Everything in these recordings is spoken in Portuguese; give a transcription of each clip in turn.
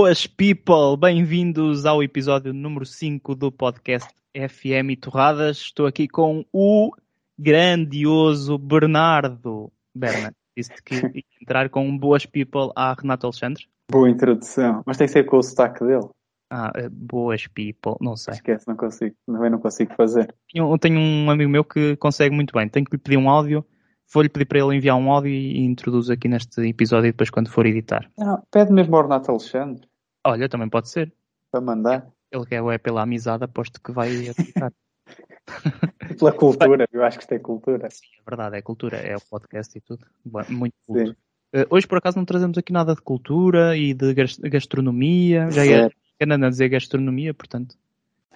Boas people, bem-vindos ao episódio número 5 do podcast FM e Torradas. Estou aqui com o grandioso Bernardo. Berna, disse que ia entrar com boas people a Renato Alexandre. Boa introdução, mas tem que ser com o sotaque dele. Ah, eh, boas people, não sei. Esquece, não consigo, também não consigo fazer. Eu tenho um amigo meu que consegue muito bem. Tenho que lhe pedir um áudio, vou-lhe pedir para ele enviar um áudio e introduz aqui neste episódio depois quando for editar. Não, pede mesmo ao Renato Alexandre Olha, também pode ser. para mandar. Ele quer é pela amizade, aposto que vai editar. Pela cultura, eu acho que isto é cultura. Sim, é verdade, é cultura, é o podcast e tudo. Muito culto. Sim. Eh, hoje, por acaso, não trazemos aqui nada de cultura e de gas- gastronomia. Já ia Certo. querendo a dizer gastronomia, portanto,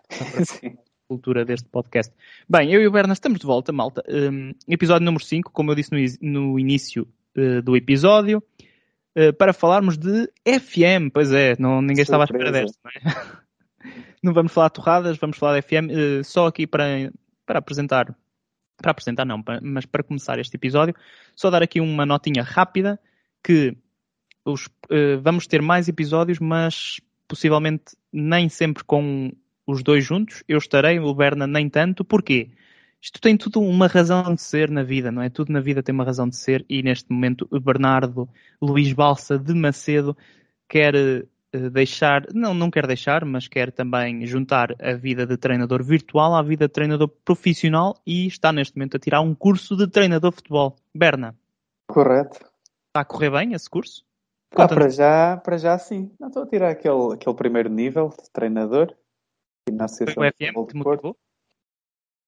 Sim. cultura deste podcast. Bem, eu e o Berna estamos de volta, malta. Um, episódio número 5, como eu disse no, no início eh, do episódio, eh, para falarmos de FM. Pois é, não, ninguém estava à espera Surpresa. desta, não é? Não vamos falar de torradas, vamos falar de FM, eh, só aqui para, para apresentar, para apresentar não, pa- mas para começar este episódio, só dar aqui uma notinha rápida que os, eh, vamos ter mais episódios, mas possivelmente nem sempre com os dois juntos. Eu estarei, o Berna nem tanto. Porquê? Isto tem tudo uma razão de ser na vida, não é? Tudo na vida tem uma razão de ser e neste momento o Bernardo Luís Balsa de Macedo quer eh, deixar, não, não quer deixar, mas quer também juntar a vida de treinador virtual à vida de treinador profissional e está neste momento a tirar um curso de treinador de futebol. Berna, Correto. está a correr bem esse curso? Ah, para já, para já sim. Não estou a tirar aquele, aquele primeiro nível de treinador. Na Foi o FM que te Porto.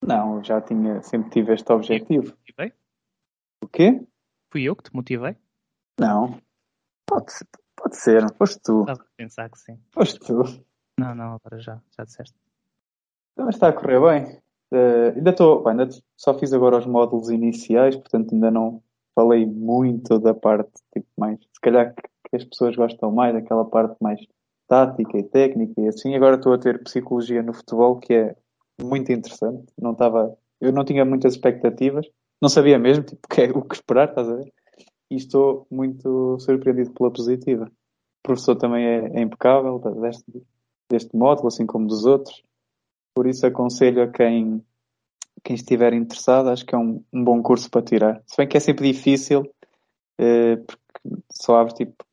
Não, já tinha, sempre tive este objetivo. Motivei? O quê? Fui eu que te motivei? Não. Pode ser, pode ser. Foste tu. Estava a pensar que sim. Foste tu. Não, não, agora já, já disseste. Mas está a correr bem. Eh, ainda estou, ainda só fiz agora os módulos iniciais, portanto ainda não falei muito da parte tipo mais, se calhar que, que as pessoas gostam mais, daquela parte mais tática e técnica e assim. Agora estou a ter psicologia no futebol, que é muito interessante. Não estava, eu não tinha muitas expectativas, não sabia mesmo tipo, o que é- o que esperar, estás a ver? E estou muito surpreendido pela positiva. O professor também é, é impecável deste, deste módulo, assim como dos outros. Por isso aconselho a quem, quem estiver interessado, acho que é um, um bom curso para tirar. Se bem que é sempre difícil, eh, porque só abre tipo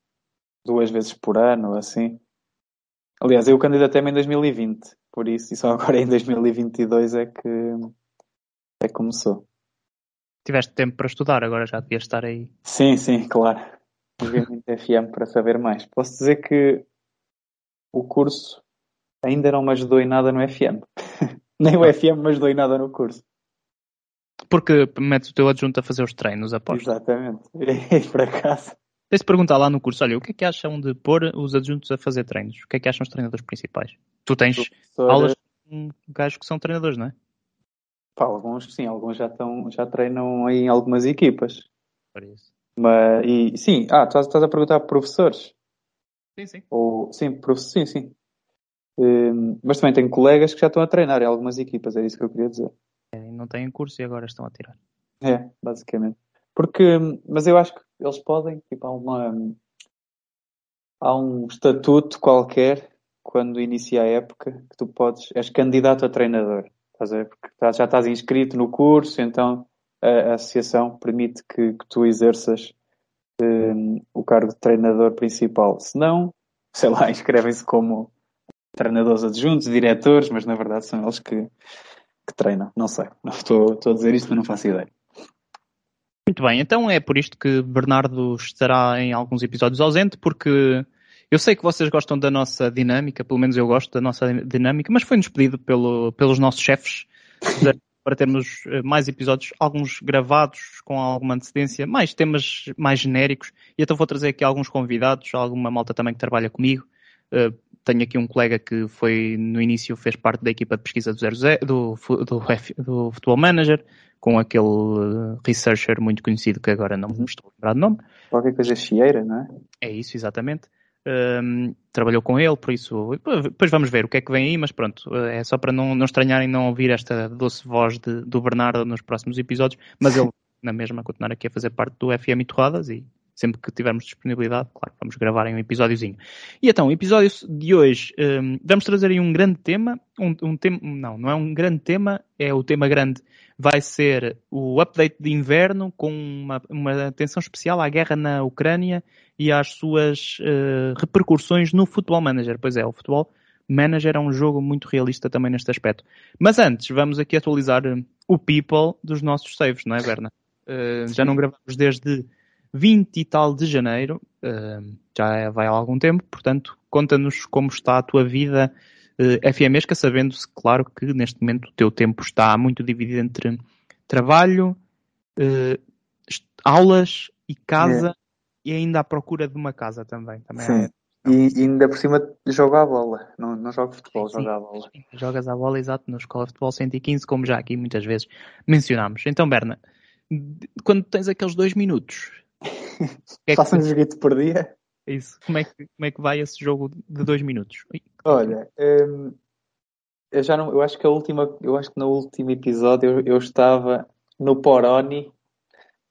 duas vezes por ano, assim. Aliás, eu candidatei-me em 2020, por isso, e só agora em 2022 é que, é que começou. Tiveste tempo para estudar, agora já devias estar aí. Sim, sim, claro. Joguei muito FM para saber mais. Posso dizer que o curso ainda não me ajudou em nada no FM. Nem o FM me ajudou em nada no curso. Porque metes o teu adjunto a fazer os treinos, aposto. Exatamente. E por acaso. Tens de perguntar lá no curso, olha, o que é que acham de pôr os adjuntos a fazer treinos? O que é que acham os treinadores principais? Tu tens professor- aulas com gajos que são treinadores, não é? Pá, alguns, sim, alguns já, estão, já treinam em algumas equipas. Por isso. Mas, e, sim, ah, estás, estás a perguntar professores? Sim, sim. Ou, sim, professores, sim, sim. Hum, mas também tenho colegas que já estão a treinar em algumas equipas, é isso que eu queria dizer. É, Não têm curso e agora estão a tirar. É, basicamente. Porque, mas eu acho que eles podem, tipo, há uma, há um estatuto qualquer quando inicia a época que tu podes, és candidato a treinador, estás a ver? Porque tá- já estás inscrito no curso, então a, associação permite que, que tu exerças hum, o cargo de treinador principal. Se não, sei lá, inscrevem-se como treinadores adjuntos, diretores, mas na verdade são eles que, que treinam. Não sei, não estou, estou a dizer isto, mas não faço ideia. Muito bem, então é por isto que Bernardo estará em alguns episódios ausente, porque eu sei que vocês gostam da nossa dinâmica, pelo menos eu gosto da nossa dinâmica, mas foi-nos pedido pelo, pelos nossos chefes para termos eh, mais episódios, alguns gravados com alguma antecedência, mais temas mais genéricos, e então vou trazer aqui alguns convidados, alguma malta também que trabalha comigo. Tenho aqui um colega que foi, no início, fez parte da equipa de pesquisa do, 00, do, do, do Futebol Manager, com aquele eh, researcher muito conhecido que agora não me estou a lembrar do nome. Qualquer coisa chieira, não é? É isso, exatamente. Ahm, trabalhou com ele, por isso depois vamos ver o que é que vem aí, mas pronto, eh, é só para não, não estranharem não ouvir esta doce voz de- do Bernardo nos próximos episódios, mas ele na mesma continuar aqui a fazer parte do FM e Torradas e sempre que tivermos disponibilidade, claro, vamos gravar em um episódiozinho. E então, o episódio de hoje, um, vamos trazer aí um grande tema, um, um tema, não, não é um grande tema, é o tema grande, vai ser o update de inverno com uma, uma atenção especial à guerra na Ucrânia e às suas uh, repercussões no Futebol Manager. Pois é, o Futebol Manager é um jogo muito realista também neste aspecto. Mas antes, vamos aqui atualizar hum, o people dos nossos saves, não é, Berna? Uh, já não gravamos desde 20 e tal de janeiro, uh, já vai há algum tempo, portanto, conta-nos como está a tua vida uh, FMesca, sabendo-se, claro, que neste momento o teu tempo está muito dividido entre trabalho, uh, aulas e casa, é. e ainda à procura de uma casa também. também Sim. É. E, e, ainda por cima jogo a bola, não, não jogo futebol, jogo a bola. Jogas a bola, exato, na escola de futebol 115, como já aqui muitas vezes mencionámos. Então, Berna, quando tens aqueles dois minutos é Faça um joguito por dia. Isso. Como é, que, como é que vai esse jogo de dois minutos? Olha, hum, eu já não, eu acho que a última, eu acho que no último episódio eu, eu estava no Poroni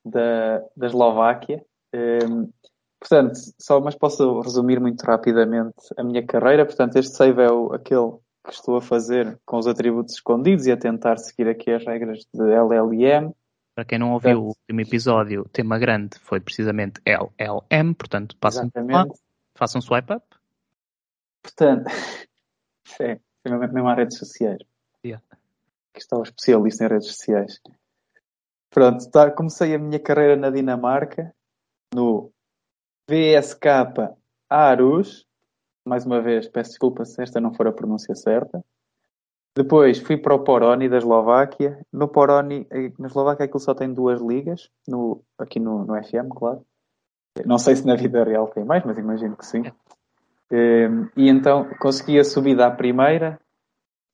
da, da Eslováquia. Hum, portanto, só mas posso resumir muito rapidamente a minha carreira. Portanto, este save é o, aquele que estou a fazer com os atributos escondidos e a tentar seguir aqui as regras de LLM. Para quem não ouviu o último episódio, o tema grande foi precisamente LLM, portanto, passam lá, façam um swipe up. Portanto, sim, mesmo às redes sociais. Yeah. Que estou especialista em redes sociais. Pronto, tá, comecei a minha carreira na Dinamarca, no VSK Arus. Mais uma vez, peço desculpa se esta não for a pronúncia certa. Depois fui para o Poroni da Eslováquia. No Poroni, eh, na Eslováquia aquilo só tem duas ligas, no, aqui no, no FM, claro. Não sei se na vida real tem mais, mas imagino que sim. Ehm, e então consegui a subida à primeira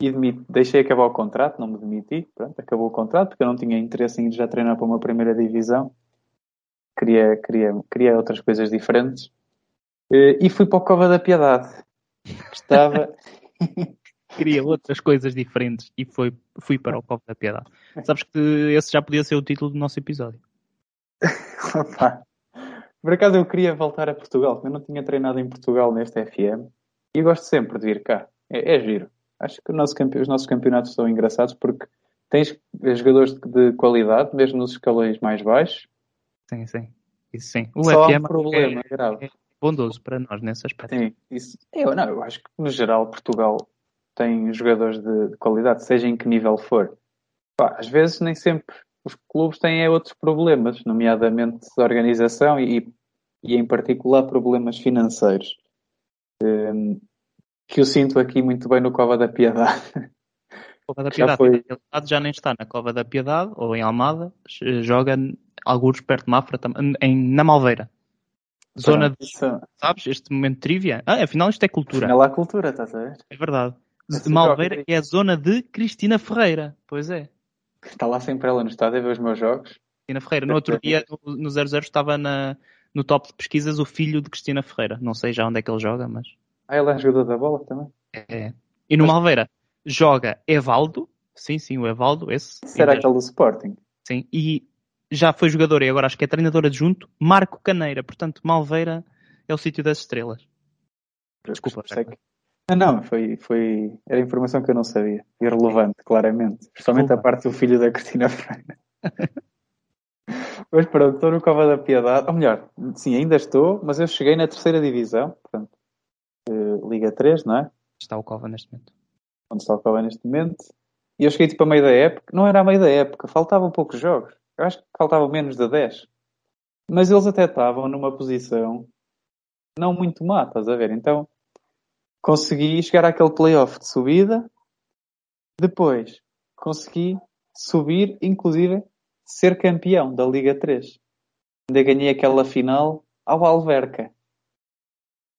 e deixei acabar o contrato, não me demiti, pronto, acabou o contrato porque eu não tinha interesse em já treinar para uma primeira divisão. Queria, queria, queria outras coisas diferentes. Eh, e fui para o Cova da Piedade. Estava. queria outras coisas diferentes e foi, fui para o Copo da Piedade. Sabes que esse já podia ser o título do nosso episódio. Opa. Por acaso eu queria voltar a Portugal, eu não tinha treinado em Portugal neste FM e gosto sempre de vir cá. É, é giro. Acho que nosso os nossos campeonatos são engraçados porque tens jogadores de qualidade, mesmo nos escalões mais baixos. Sim, sim. Isso sim. O Só FM um problema é, grave. É bondoso para nós nesse aspecto. Sim, isso. Eu, não, eu acho que no geral Portugal tem jogadores de, de qualidade, seja em que nível for. Pá, às vezes nem sempre os clubes têm é outros problemas, nomeadamente de organização e, e em particular problemas financeiros. Um, que eu sinto aqui muito bem no Cova da Piedade. Cova da Piedade, já, foi... já nem está na Cova da Piedade ou em Almada, joga alguns perto de Mafra, em, na Malveira. Zona de. Sabes? Este momento de trivia. Ah, afinal isto é cultura. Afinal há cultura, estás a ver? É verdade de Malveira, que é a zona de Cristina Ferreira. Pois é. Está lá sempre ela no estádio a ver os meus jogos. Cristina Ferreira. No outro dia, no 00, estava na, no top de pesquisas o filho de Cristina Ferreira. Não sei já onde é que ele joga, mas. Ah, ele é jogador da bola também? É. E no mas... Malveira joga Evaldo. Sim, sim, o Evaldo, esse. Será aquele do Sporting? Sim. E já foi jogador e agora acho que é treinador adjunto, Marco Caneira. Portanto, Malveira é o sítio das estrelas. Desculpa. Que, ah, não, foi, foi. Era informação que eu não sabia. Irrelevante, claramente. Principalmente a parte do filho da Cristina Freire. mas pronto, estou no Cova da Piedade. Ou melhor, sim, ainda estou, mas eu cheguei na terceira divisão, portanto, uh, Liga 3, não é? Está o Cova neste momento. Onde está o Cova neste momento. E eu cheguei tipo a meio da época. Não era a meio da época, faltavam poucos jogos. Eu acho que faltavam menos de 10. Mas eles até estavam numa posição não muito má, estás a ver? Então consegui chegar àquele playoff de subida. Depois consegui subir, inclusive ser campeão da Liga 3. Ainda ganhei aquela final ao Alverca,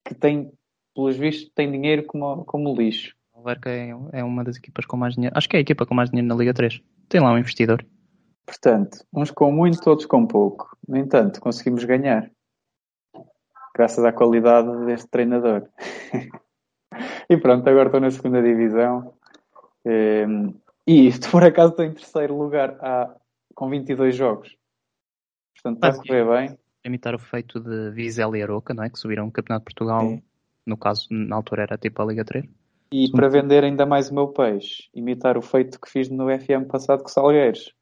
que tem, pelos vistos, tem dinheiro como, como lixo. O Alverca é, é uma das equipas com mais dinheiro. Acho que é a equipa com mais dinheiro na Liga 3. Tem lá um investidor. Portanto, uns com muito, outros com pouco. No entanto, conseguimos ganhar. Graças à qualidade deste treinador. E pronto, agora estou na segunda divisão. Ehm, e isto, por acaso, estou em terceiro lugar há, com 22 jogos. Portanto, está a correr bem. imitar o feito de Vizela e Aroca, não é? Que subiram o Campeonato de Portugal. Sim. No caso, na altura era tipo a Liga 3. E para vender ainda mais o meu peixe, imitar o feito que fiz no FM passado com Salgueiros.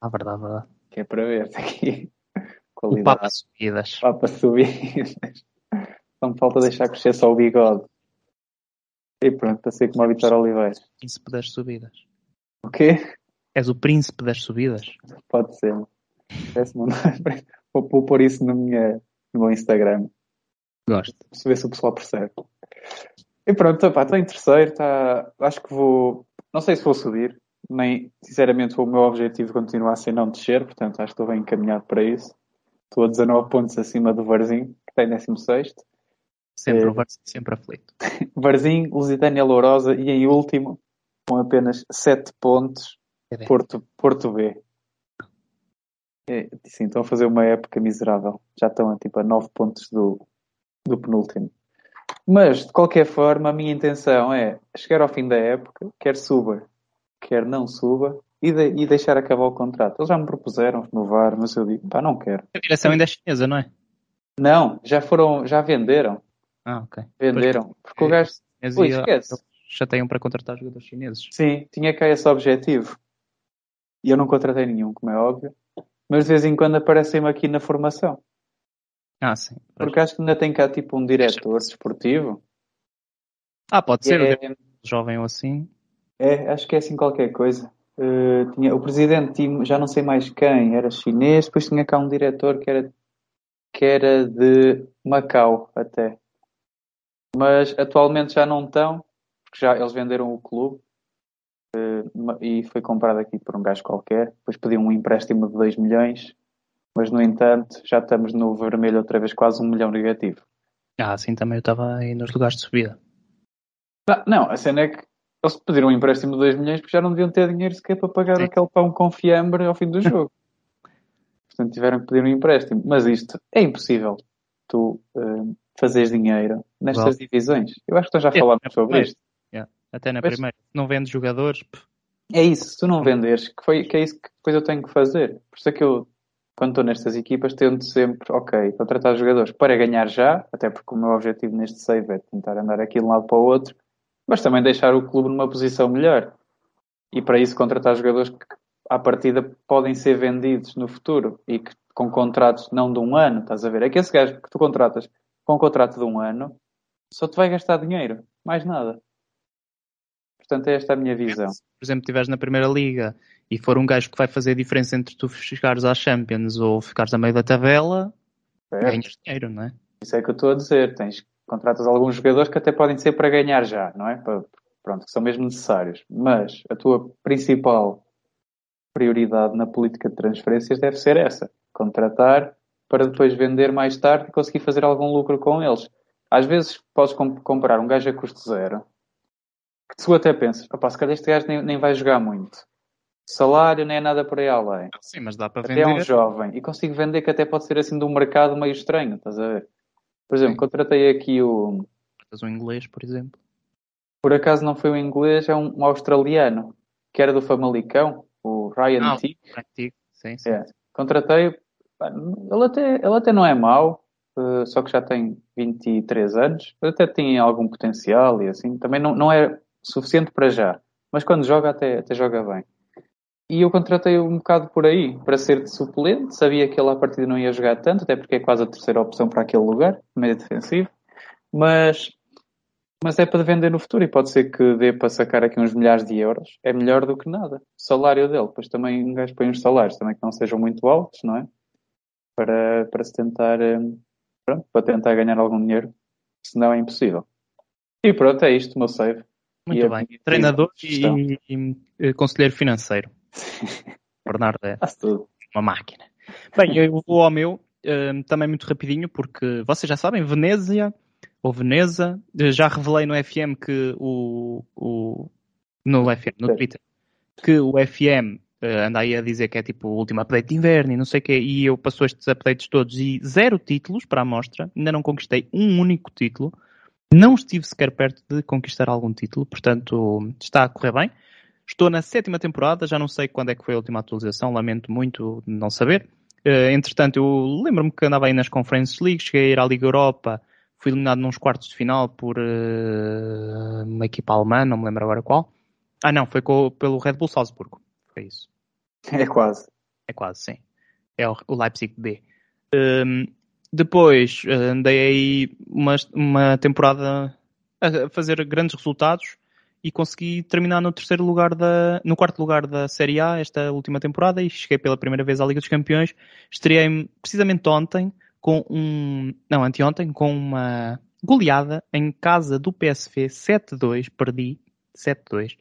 Ah, verdade, verdade. Que é para ver aqui. O Qualidade. Papa Subidas. Papa subidas. Só me falta deixar crescer só o bigode. E pronto, para ser como a Vitória Oliveira. Príncipe das Subidas. O quê? És o príncipe das subidas? Pode ser. Vou, vou pôr isso no, minha, no meu Instagram. Gosto. Para ver se o pessoal percebe. E pronto, estou em terceiro. Tá... Acho que vou. Não sei se vou subir. Nem, sinceramente, o meu objetivo continua a ser não descer. Portanto, acho que estou bem encaminhado para isso. Estou a 19 pontos acima do Varzim, que tem 16. Sempre É. o Varsa, sempre aflito. Varzim, Lusitânia Lourosa e em último, com apenas 7 pontos, É. Porto, Porto B. É, sim, estão a fazer uma época miserável. Já estão a, tipo, a 9 pontos do, do penúltimo. Mas, de qualquer forma, a minha intenção é chegar ao fim da época, quer suba, quer não suba, e, de- e deixar acabar o contrato. Eles já me propuseram renovar, mas eu digo, pá, não quero. A direção ainda é chinesa, não é? Não, já foram, já venderam. Ah, ok. Venderam. Porque o gajo, Mas Ui, e, esquece. eles chateiam para contratar jogadores chineses. Sim, tinha cá esse objetivo. E eu não contratei nenhum, como é óbvio. Mas de vez em quando aparecem-me aqui na formação. Ah, sim. Porque acho que ainda tem cá tipo um diretor desportivo. Ah, pode ser. É, jovem ou assim. é, acho que é assim qualquer coisa. Eh, tinha, o presidente já não sei mais quem, era chinês, depois tinha cá um diretor que era, que era de Macau até. Mas atualmente já não estão, porque já eles venderam o clube eh, e foi comprado aqui por um gajo qualquer. Depois pediu um empréstimo de 2 milhões, mas no entanto já estamos no vermelho outra vez, quase um milhão negativo. Ah, assim também eu estava aí nos lugares de subida. Não, não, a cena é que eles pediram um empréstimo de 2 milhões porque já não deviam ter dinheiro sequer para pagar Sim. aquele pão com fiambre ao fim do jogo. Portanto, tiveram que pedir um empréstimo. Mas isto é impossível. Tu eh, fazeres dinheiro nestas divisões. Eu acho que nós já falámos é sobre isto. Até na Mas- primeira. Não vende jogadores. pff, É isso. Se tu não venderes, que, foi, que é isso que depois eu tenho que fazer. Por isso é que eu, quando estou nestas equipas, tento sempre, ok, contratar jogadores para ganhar já, até porque o meu objetivo neste save é tentar andar aqui de um lado para o outro, mas também deixar o clube numa posição melhor. E para isso contratar jogadores que, à partida, podem ser vendidos no futuro e que com contratos não de um ano, estás a ver? É que esse gajo que tu contratas com um contrato de um ano só te vai gastar dinheiro, mais nada. Portanto, é esta a minha visão. Se, por exemplo, estiveres na primeira liga e for um gajo que vai fazer a diferença entre tu chegares às Champions ou ficares a meio da tabela, Certo? ganhas dinheiro, não é? Isso é que eu estou a dizer. Tens, contratas alguns jogadores que até podem ser para ganhar já, não é? Para, pronto, que são mesmo necessários. Mas a tua principal prioridade na política de transferências deve ser essa. Contratar para depois vender mais tarde e conseguir fazer algum lucro com eles. Às vezes podes comp- comprar um gajo a custo zero que tu até pensas, se calhar este gajo nem, nem vai jogar muito. Salário nem é nada por aí além. Sim, mas dá para Até é um vender. jovem. E consigo vender que até pode ser assim de um mercado meio estranho, estás a ver? Por exemplo, contratei aqui o. um inglês, por exemplo. Por acaso não foi um inglês, é um, um australiano, que era do Famalicão, o Ryan Ah, T. Antigo, sim, sim. É. Contratei. Ele até, ele até não é mau, eh, só que já tem 23 anos. Até tem algum potencial e assim. Também não, não é suficiente para já. Mas quando joga, até, até joga bem. E eu contratei um bocado por aí, para ser de suplente. Sabia que ele à partida não ia jogar tanto, até porque é quase a terceira opção para aquele lugar, meio defensivo. Mas, mas é para vender no futuro e pode ser que dê para sacar aqui uns milhares de euros. É melhor do que nada. Salário dele, pois também um gajo põe uns salários também que não sejam muito altos, não é? Para, para se tentar, eh, pronto, para tentar ganhar algum dinheiro. Senão é impossível. E pronto, é isto o meu save. Muito E bem. Treinador e, e, e conselheiro financeiro. Bernardo é uma máquina. Bem, eu vou ao meu, eh, também muito rapidinho, porque vocês já sabem, Venezia, ou Veneza, eh, já revelei no FM que o, o no FM, no. Twitter, que o FM eh, anda aí a dizer que é tipo o último update de inverno e não sei o quê, e eu passo estes updates todos e zero títulos para a amostra, ainda não conquistei um único título, não estive sequer perto de conquistar algum título, portanto está a correr bem. Estou na sétima temporada, já não sei quando é que foi a última atualização, lamento muito não saber. Uh, entretanto, eu lembro-me que andava aí nas Conference League, cheguei a ir à Liga Europa, fui eliminado nos quartos de final por uh, uma equipa alemã, não me lembro agora qual. Ah, não, foi com, pelo Red Bull Salzburgo. Foi isso. É quase. É quase, sim. É o, o Leipzig B. Um, depois andei aí uma, uma temporada a fazer grandes resultados e consegui terminar no terceiro lugar da, no quarto lugar da Série A esta última temporada e cheguei pela primeira vez à Liga dos Campeões. Estreiei-me precisamente ontem com um, não, anteontem, com uma goleada em casa do PSV 7-2, perdi 7-2.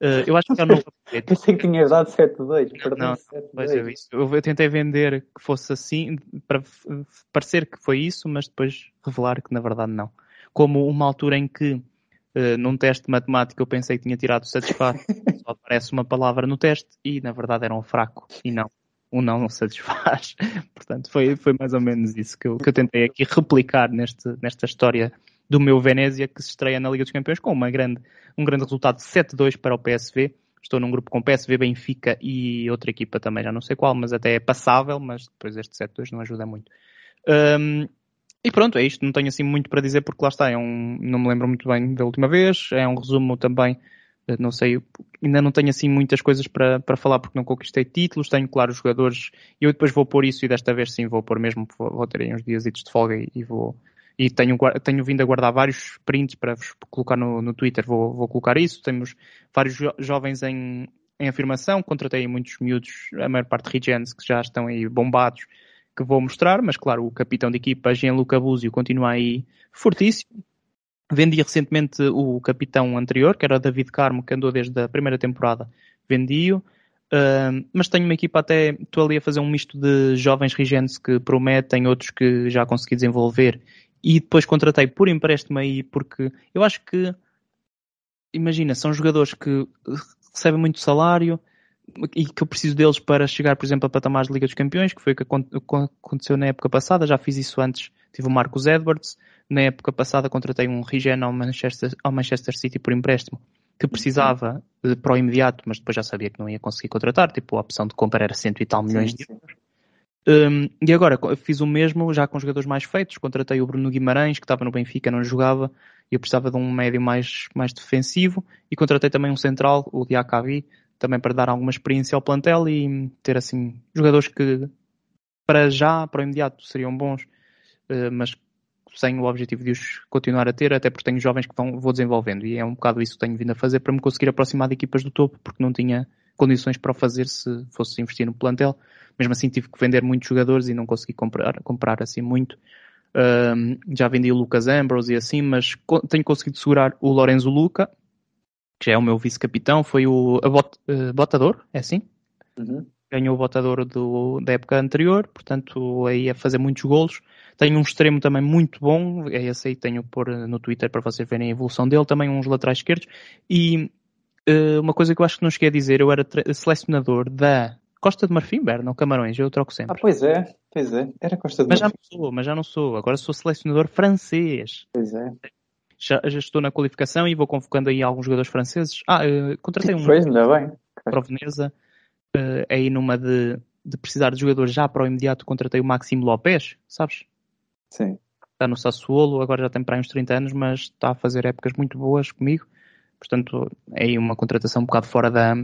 Uh, eu acho que é o novo Pensei que tinhas dado 7-2. Não, mas eu, isso, eu tentei vender que fosse assim, para parecer que foi isso, mas depois revelar que na verdade não. Como uma altura em que Uh, num teste de matemática eu pensei que tinha tirado satisfaz, só aparece uma palavra no teste e na verdade era um fraco e não, um não não satisfaz. Portanto, foi, foi mais ou menos isso que eu, que eu tentei aqui replicar neste, nesta história do meu Venezia que se estreia na Liga dos Campeões com uma grande, um grande resultado de 7-2 para o PSV. Estou num grupo com PSV, Benfica e outra equipa também, já não sei qual, mas até é passável, mas depois este 7-2 não ajuda muito. Um, e pronto, é isto. Não tenho assim muito para dizer porque lá está. É um, não me lembro muito bem da última vez. É um resumo também. Eh, não sei, ainda não tenho assim muitas coisas para, para falar porque não conquistei títulos. Tenho, claro, os jogadores. Eu depois vou pôr isso e desta vez sim vou pôr mesmo. Vou, vou ter aí uns dias de folga e, e, vou. E tenho, tenho vindo a guardar vários prints para vos colocar no, no Twitter. Vou, vou colocar isso. Temos vários jo jovens em, em afirmação. Contratei muitos miúdos, a maior parte regens que já estão aí bombados que vou mostrar, mas claro, o capitão de equipa, Gianluca Buzio, continua aí fortíssimo. Vendi recentemente o capitão anterior, que era David Carmo, que andou desde a primeira temporada. Vendi-o. Uh, mas tenho uma equipa até, estou ali a fazer um misto de jovens regentes que prometem, outros que já consegui desenvolver. E depois contratei por empréstimo aí, porque eu acho que, imagina, são jogadores que recebem muito salário, e que eu preciso deles para chegar, por exemplo, a patamares de Liga dos Campeões, que foi o que aconteceu na época passada, já fiz isso antes, tive o Marcos Edwards, na época passada contratei um Rigen ao Manchester, ao Manchester City por empréstimo, que precisava de, para o imediato, mas depois já sabia que não ia conseguir contratar, tipo, a opção de compra era cento e tal milhões sim, de euros. Um, e agora fiz o mesmo já com jogadores mais feitos, contratei o Bruno Guimarães, que estava no Benfica, não jogava, e eu precisava de um médio mais, mais defensivo, e contratei também um central, o Diakavi, também para dar alguma experiência ao plantel e ter assim jogadores que para já, para o imediato, seriam bons, eh, mas sem o objetivo de os continuar a ter, até porque tenho jovens que vão, vou desenvolvendo. E é um bocado isso que tenho vindo a fazer para me conseguir aproximar de equipas do topo, porque não tinha condições para o fazer se fosse investir no plantel. Mesmo assim tive que vender muitos jogadores e não consegui comprar, comprar assim muito. Um, já vendi o Lucas Ambrose e assim, mas tenho conseguido segurar o Lorenzo Luca, que é o meu vice-capitão, foi o bot, uh, Botador, é assim? Uhum. Ganhou o Botador do, da época anterior, portanto aí a fazer muitos golos. Tenho um extremo também muito bom, é esse aí tenho por no Twitter para vocês verem a evolução dele, também uns laterais esquerdos. E uma coisa que eu acho que não cheguei a dizer, eu era selecionador da Costa de Marfim, Berna, Camarões, eu troco sempre. Ah, pois é, pois é, era Costa de mas Marfim. Mas já não sou, mas já não sou, agora sou selecionador francês. Pois é já, já, estou na qualificação e vou convocando aí alguns jogadores franceses. Ah, uh, contratei um. Pois, ainda bem. Para Veneza. Uh, aí numa de, de precisar de jogadores já para o imediato, contratei o Maximo Lopes, sabes? Sim. Está no Sassuolo, agora já tem para aí uns 30 anos, mas está a fazer épocas muito boas comigo. Portanto, é aí uma contratação um bocado fora da,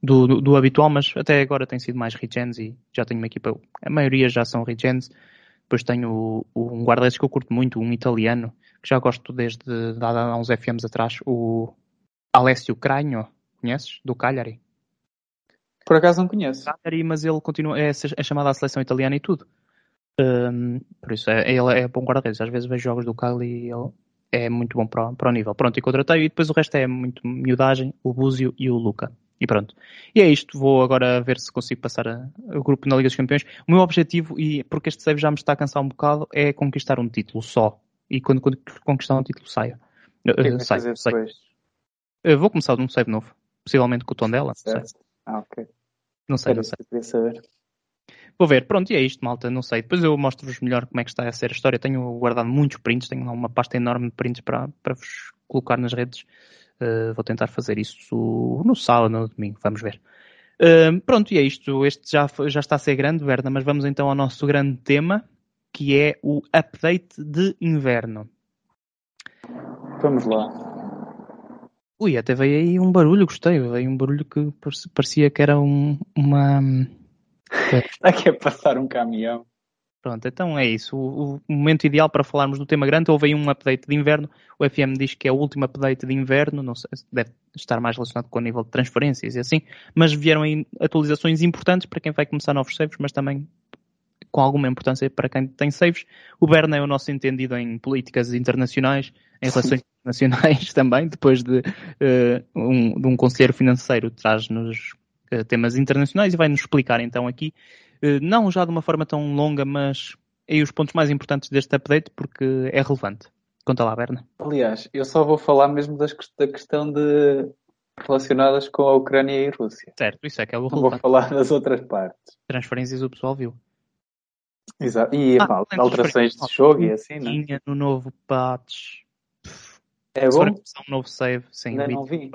do, do, do, habitual, mas até agora tem sido mais regens e já tenho uma equipa, a maioria já são regens. Depois tenho um guarda-redes que eu curto muito, um italiano, que já gosto desde há uns FMs atrás, o Alessio Cragno, conheces? Do Cagliari. Por acaso não conheço. Cagliari, mas ele continua, é, é chamado à seleção italiana e tudo. Um, por isso, é, ele é bom guarda-redes. Às vezes vejo jogos do Cagliari e ele é muito bom para, para o nível. Pronto, e contratei, e depois o resto é muito miudagem, o Búzio e o Luca. E pronto. E é isto. Vou agora ver se consigo passar o grupo na Liga dos Campeões. O meu objetivo, e porque este save já me está a cansar um bocado, é conquistar um título só e quando, quando conquistar um título saia. Uh, sai, sai. Uh, vou começar de um save novo, possivelmente com o tom dela. Ah, ok. Não sei, não sei. saber. Vou ver, pronto, e é isto, malta, não sei. Depois eu mostro-vos melhor como é que está a ser a história. Tenho guardado muitos prints, tenho uma pasta enorme de prints para, para vos colocar nas redes. Uh, vou tentar fazer isso no sábado, no domingo, vamos ver. Uh, pronto, e é isto. Este já, já está a ser grande, Verna, mas vamos então ao nosso grande tema, que é o update de inverno. Vamos lá. Ui, até veio aí um barulho, gostei. Veio um barulho que parecia que era um, uma. Está aqui a passar um caminhão. Pronto, então é isso. O, o, momento ideal para falarmos do tema grande. Houve aí um update de inverno. O FM diz que é o último update de inverno. Não sei, deve estar mais relacionado com o nível de transferências e assim. Mas vieram aí atualizações importantes para quem vai começar novos saves, mas também com alguma importância para quem tem saves. O Berna é o nosso entendido em políticas internacionais, em relações internacionais também, depois de, uh, um, de um conselheiro financeiro traz-nos temas internacionais e vai-nos explicar então aqui eh, não já de uma forma tão longa, mas aí os pontos mais importantes deste update porque é relevante. Conta lá, Berna. Aliás, eu só vou falar mesmo das, da questão de relacionadas com a Ucrânia e a Rússia. Certo, isso é que é o relevante. Não vou falar das outras partes. Transferências o pessoal viu. Exato. E ah, pá, alterações de jogo e assim, não é? no novo patch. É bom? Um novo save, sim. Ainda não vi.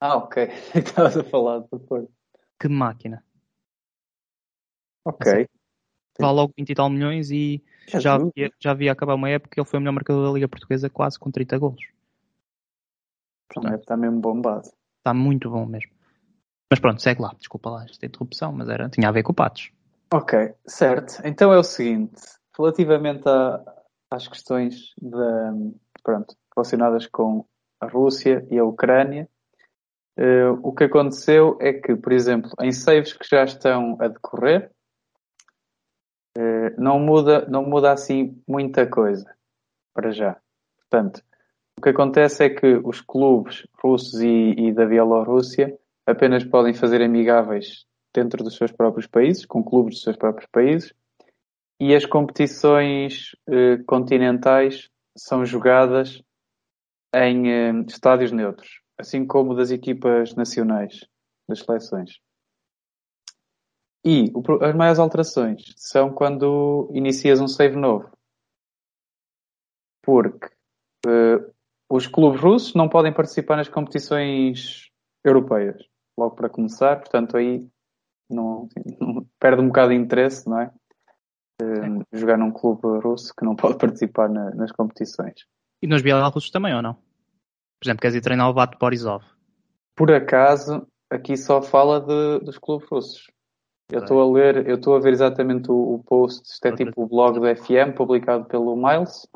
Ah, ok. Estavas a falar de depois. Que máquina. Ok. Vale logo 20 e tal milhões e já, já, havia, já havia acabar uma época que ele foi o melhor marcador da Liga Portuguesa quase com 30 golos. Portanto, está mesmo bombado. Está muito bom mesmo. Mas pronto, segue lá. Desculpa lá esta interrupção, mas era, tinha a ver com o Patos. Ok, certo. Então é o seguinte. Relativamente a, às questões de, pronto, relacionadas com a Rússia e a Ucrânia, uh, o que aconteceu é que, por exemplo, em saves que já estão a decorrer, eh, não muda, não muda assim muita coisa para já. Portanto, o que acontece é que os clubes russos e, e da Bielorrússia apenas podem fazer amigáveis dentro dos seus próprios países, com clubes dos seus próprios países, e as competições eh, continentais são jogadas em estádios neutros, assim como das equipas nacionais das seleções. E o, as maiores alterações são quando inicias um save novo. Porque uh, os clubes russos não podem participar nas competições europeias. Logo para começar, portanto aí não, não perde um bocado de interesse, não é? Uh, jogar num clube russo que não pode participar na, nas competições. E nos bielorrussos também, ou não? Por exemplo, queres ir treinar o Vato Borisov? Por acaso, aqui só fala de, dos clubes russos. Eu estou a ler, eu estou a ver exatamente o, o post, isto é tipo o blog do FM, publicado pelo Miles,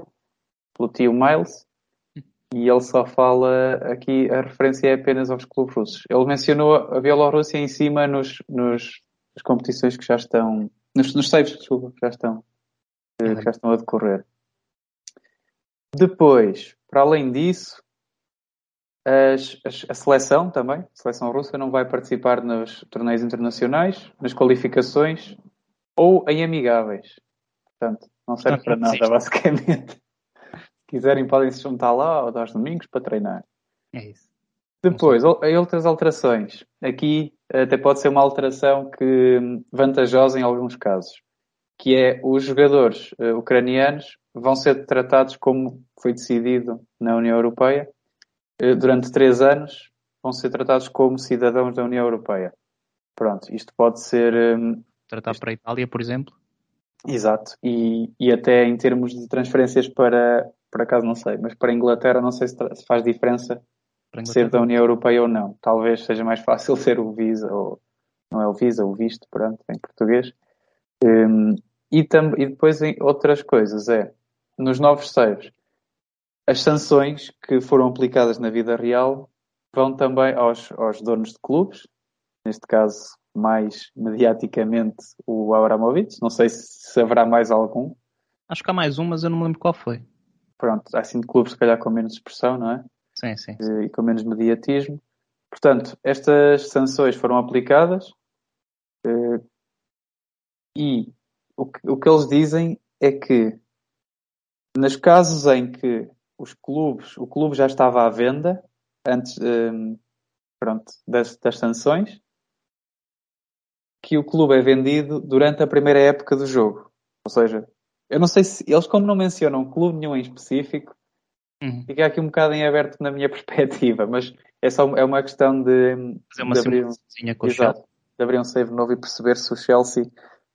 pelo tio Miles, e ele só fala aqui, a referência é apenas aos clubes russos. Ele mencionou a Bielorrússia em cima nos, nos, nas competições que já estão, nos, nos saves, desculpa, que já estão, que já estão a decorrer. Depois, para além disso, as, as, a seleção também, a seleção russa, não vai participar nos torneios internacionais, nas qualificações ou em amigáveis. Portanto, não serve para nada, basicamente. Se quiserem, podem se juntar lá aos domingos para treinar. É isso. Depois, outras alterações. Aqui até pode ser uma alteração que vantajosa em alguns casos, que é os jogadores uh, ucranianos vão ser tratados como foi decidido na União Europeia, eh, durante três anos, vão ser tratados como cidadãos da União Europeia. Pronto, isto pode ser. Um, Tratar isto... para a Itália, por exemplo? Exato, e, e até em termos de transferências para, por acaso não sei, mas para a Inglaterra não sei se, se faz diferença ser da União Europeia ou não. Talvez seja mais fácil ser o Visa, ou não é o Visa, o visto, pronto, em português. Um, e, e depois em outras coisas, é, nos novos saves, as sanções que foram aplicadas na vida real vão também aos, aos donos de clubes, neste caso mais mediaticamente o Abramovich. Não sei se haverá mais algum. Acho que há mais um, mas eu não me lembro qual foi. Pronto, há de clubes se calhar com menos expressão, não é? Sim, sim. E, e com menos mediatismo. Portanto, estas sanções foram aplicadas eh, e o que, o que eles dizem é que nos casos em que os clubes, o clube já estava à venda antes um, pronto, das, das sanções, que o clube é vendido durante a primeira época do jogo. Ou seja, eu não sei se eles como não mencionam clube nenhum em específico, Uhum. Fica aqui um bocado em aberto na minha perspectiva, mas é só é uma questão de, Fazer uma de abrir, um- com o exato, Chelsea. de abrir um save novo e perceber se o Chelsea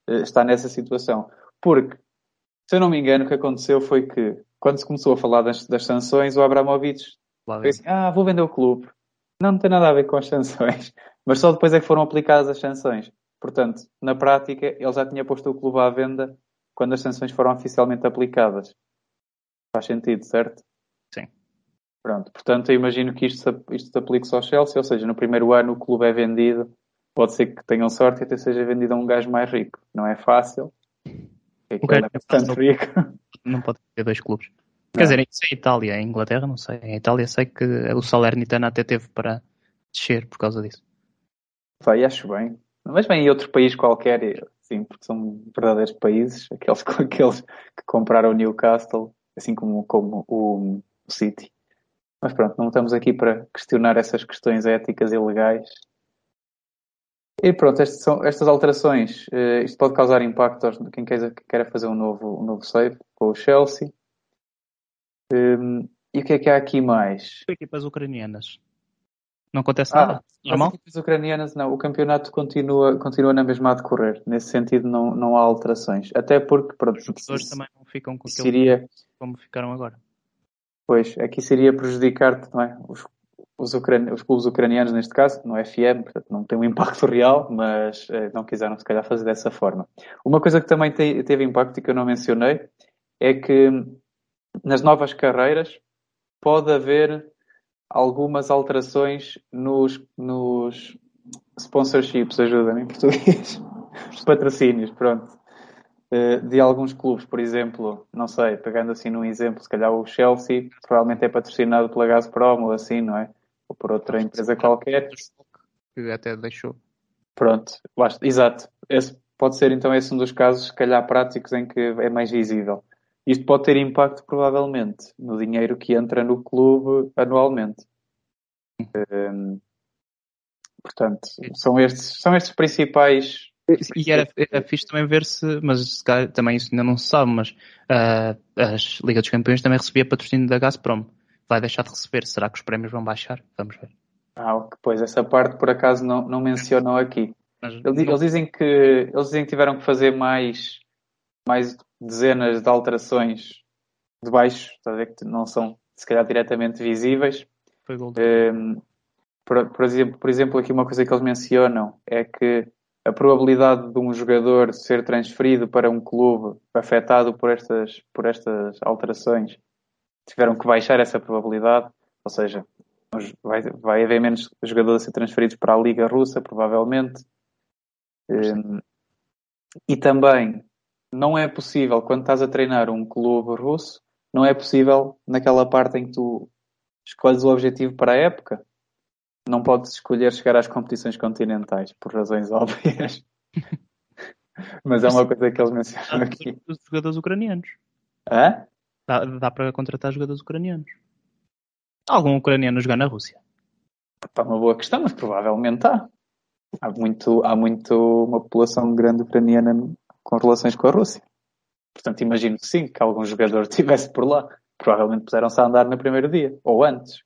eh, está nessa situação. Porque, se eu não me engano, o que aconteceu foi que, quando se começou a falar das, das sanções, o Abramovich assim, ah, vou vender o clube. Não, não tem nada a ver com as sanções. Mas só depois é que foram aplicadas as sanções. Portanto, na prática, ele já tinha posto o clube à venda quando as sanções foram oficialmente aplicadas. Faz sentido, certo? Sim. Pronto. Portanto, eu imagino que isto, se- isto se aplique só ao Chelsea, ou seja, no primeiro ano o clube é vendido. Pode ser que tenham sorte e até seja vendido a um gajo mais rico. Não é fácil. É é bastante rico. Não pode ter dois clubes. Não. Quer dizer, isso é Itália, em Inglaterra não sei. Em Itália sei que o Salernitana até teve para descer por causa disso. Vai, acho bem. Mas bem, em outro país qualquer, sim, porque são verdadeiros países, aqueles, aqueles que compraram o Newcastle, assim como, como o, o City. Mas pronto, não estamos aqui para questionar essas questões éticas e legais. E pronto, estas, são, estas alterações, eh, isto pode causar impacto quem queira, que queira fazer um novo, um novo save com o Chelsea. Hum, e o que é que há aqui mais? Equipas ucranianas. Não acontece Ah, nada? Normal? As equipes ucranianas, não. O campeonato continua, continua na mesma a decorrer. Nesse sentido, não, não há alterações. Até porque, pronto, Os jogadores se- também não ficam com seria, como ficaram agora. pois, aqui seria prejudicar não é? os, os, ucran- os clubes ucranianos, neste caso, no FM, portanto, não tem um impacto real, mas eh, não quiseram, se calhar, fazer dessa forma. Uma coisa que também te- teve impacto e que eu não mencionei é que nas novas carreiras pode haver algumas alterações nos, nos sponsorships, ajuda-me em português, os patrocínios, pronto, Eh, de alguns clubes, por exemplo, não sei, pegando assim num exemplo, se calhar o Chelsea provavelmente é patrocinado pela Gazprom ou assim, não é? Ou por outra empresa qualquer. Que até deixou. Pronto, basta. Exato. Esse pode ser então esse um dos casos, se calhar, práticos em que é mais visível. Isto pode ter impacto, provavelmente, no dinheiro que entra no clube anualmente. Hum, portanto, são estes, são estes principais. E era, era fixe também ver se, mas se calhar também isso ainda não se sabe, mas ah, as Liga dos Campeões também recebia patrocínio da Gazprom. Vai deixar de receber. Será que os prémios vão baixar? Vamos ver. Ah, ok, pois essa parte por acaso não, não mencionam aqui. Mas Eles, não- eles dizem que eles dizem que tiveram que fazer mais, mais dezenas de alterações de baixo, está a ver que não são se calhar diretamente visíveis. foi Um, por, por exemplo, por exemplo, aqui uma coisa que eles mencionam é que a probabilidade de um jogador ser transferido para um clube afetado por estas, por estas alterações tiveram que baixar essa probabilidade, ou seja, vai, vai haver menos jogadores a ser transferidos para a Liga Russa, provavelmente. Um, e também não é possível, quando estás a treinar um clube russo, não é possível naquela parte em que tu escolhes o objetivo para a época, não podes escolher chegar às competições continentais, por razões óbvias. Mas é uma coisa que eles mencionam aqui. Os jogadores ucranianos. Hã? Dá, dá para contratar jogadores ucranianos. Algum ucraniano jogar na Rússia? Está uma boa questão, mas provavelmente há. Há muito, há muito uma população grande ucraniana com relações com a Rússia. Portanto, imagino que sim, que algum jogador estivesse por lá. Provavelmente puseram-se a andar no primeiro dia, ou antes.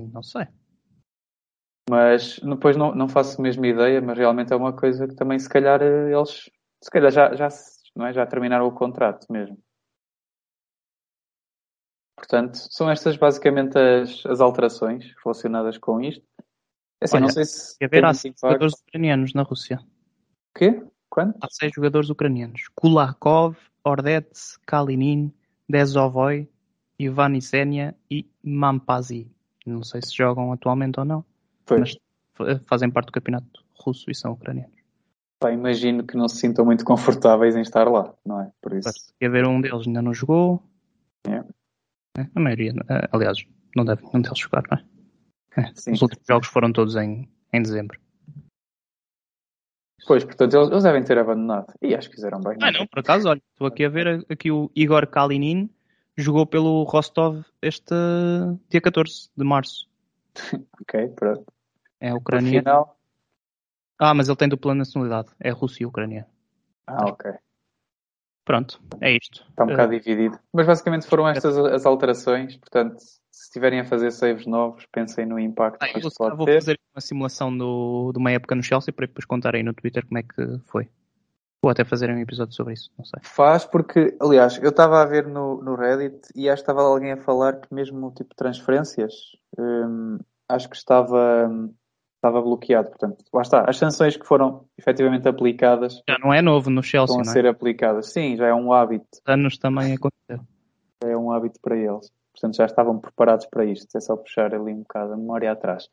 Não sei. Mas depois não, não faço a mesma ideia, mas realmente é uma coisa que também se calhar eles se calhar já, já, não é? já terminaram o contrato mesmo. Portanto, são estas basicamente as, as alterações relacionadas com isto. É Assim, Olha, não sei se muito seis jogadores ucranianos na Rússia. O quê? Quanto? Há seis jogadores ucranianos. Kulakov, Ordets, Kalinin, Dezovoy, Ivan Isenia e Mampazi. Não sei se jogam atualmente ou não, Pois, mas fa- fazem parte do campeonato russo e são ucranianos. imagino que não se sintam muito confortáveis em estar lá, não é? Por isso. Quer ver, um deles ainda não jogou. É. É, A maioria, eh, aliás, não deve nenhum deles jogar, não é? É, Sim. Os últimos jogos foram todos em, em dezembro. Pois, portanto, eles, eles devem ter abandonado. E acho que fizeram bem. Ah, não, por acaso, olha, estou aqui a ver aqui o Igor Kalinin jogou pelo Rostov este dia 14 de março. Ok, pronto. É No ucraniano. final. Ah, mas ele tem dupla nacionalidade. É russo e ucraniano. Ah, ok. Pronto, é isto. Está um bocado uh, dividido. Mas basicamente foram estas as alterações, portanto, se estiverem a fazer saves novos, pensem no impacto ah, que isto pode vou ter. Vou fazer uma simulação do, de uma época no Chelsea para depois contar aí no Twitter como é que foi. Vou até fazer um episódio sobre isso, não sei. Faz porque, aliás, eu estava a ver no, no Reddit e acho que estava alguém a falar que mesmo tipo de transferências hum, acho que estava, estava bloqueado. Portanto, lá está. As sanções que foram efetivamente aplicadas. Já não é novo no Chelsea, Estão a é? ser aplicadas. Sim, já é um hábito. Anos também aconteceu. É um hábito para eles. Portanto, já estavam preparados para isto. É só puxar ali um bocado a memória atrás.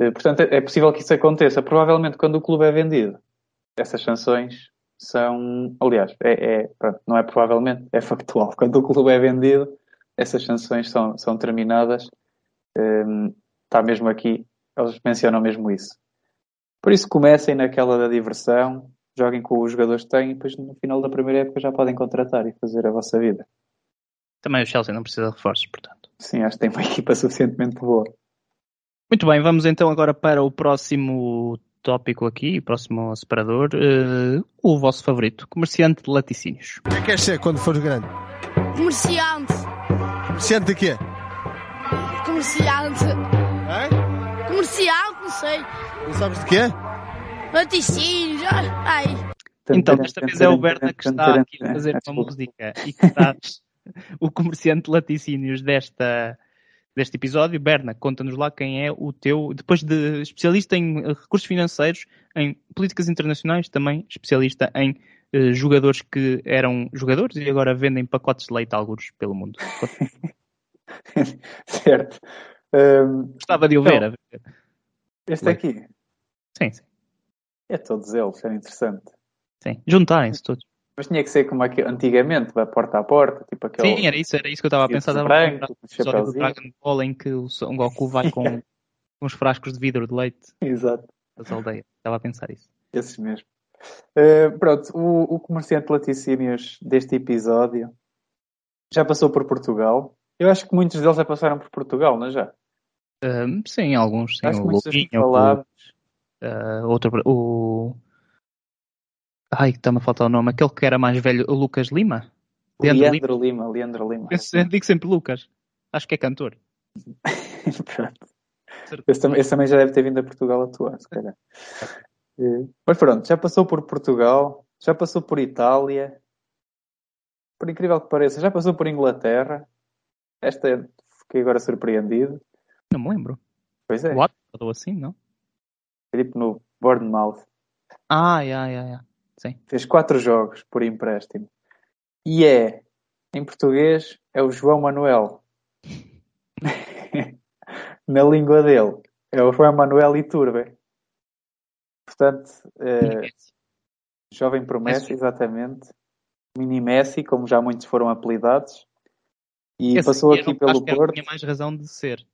Eh, portanto, é possível que isso aconteça. Provavelmente quando o clube é vendido, essas sanções são, aliás, é, é pronto, não é provavelmente, é factual. Quando o clube é vendido, essas sanções são, são terminadas. Um, está mesmo aqui, eles mencionam mesmo isso. Por isso comecem naquela da diversão, joguem com os jogadores que têm e depois no final da primeira época já podem contratar e fazer a vossa vida. Também o Chelsea não precisa de reforços, portanto. Sim, acho que tem uma equipa suficientemente boa. Muito bem, vamos então agora para o próximo tópico aqui, próximo separador, uh, o vosso favorito, comerciante de laticínios. O que é que queres ser quando fores grande? Comerciante. Comerciante de quê? Comerciante. Não sei. Não sabes de quê? Laticínios, ai. Então, desta vez é o Berna que está aqui a fazer uma música e que traz o comerciante de laticínios desta, deste episódio. Berna, conta-nos lá quem é o teu, depois de especialista em recursos financeiros, em políticas internacionais, também especialista em uh, jogadores que eram jogadores e agora vendem pacotes de leite alguns pelo mundo. certo. Um, Gostava de ouvir. Então, este aqui? Sim, sim. É todos eles, é interessante. Sim, juntarem-se todos. Mas tinha que ser como aqui, antigamente, da porta a porta, tipo aquele. Sim, era isso, era isso que eu estava a pensar. Branco, o episódio do Dragon Ball em que o Son Goku vai com uns frascos de vidro de leite Exato. das aldeias. Estava a pensar isso. Esses mesmo. Uh, pronto, o, o comerciante de laticínios deste episódio já passou por Portugal. Eu acho que muitos deles já passaram por Portugal, não é já? Uh, sim, alguns. Sim, acho o o, uh, outro, o Ai, está-me a faltar o nome. Aquele que era mais velho, o Lucas Lima? Leandro, Leandro Lima. Lima. Leandro Lima. Eu digo sempre Lucas. Acho que é cantor. pronto. Esse também, esse também, já deve ter vindo a Portugal atuar, se calhar. Eh, mas pronto, já passou por Portugal, já passou por Itália. Por incrível que pareça, já passou por Inglaterra. Esta é, fiquei agora surpreendido. Não me lembro. Pois é. What? Ou assim, não? Tipo no Bournemouth. Ah, yeah, yeah, yeah. Sim. Fez quatro jogos por empréstimo. E é, em português, é o João Manuel. Na língua dele, é o João Manuel Iturbe. Portanto, é, jovem promessa, exatamente. Mini Messi, como já muitos foram apelidados. E Esse passou aqui pelo Porto. Tinha mais razão de ser.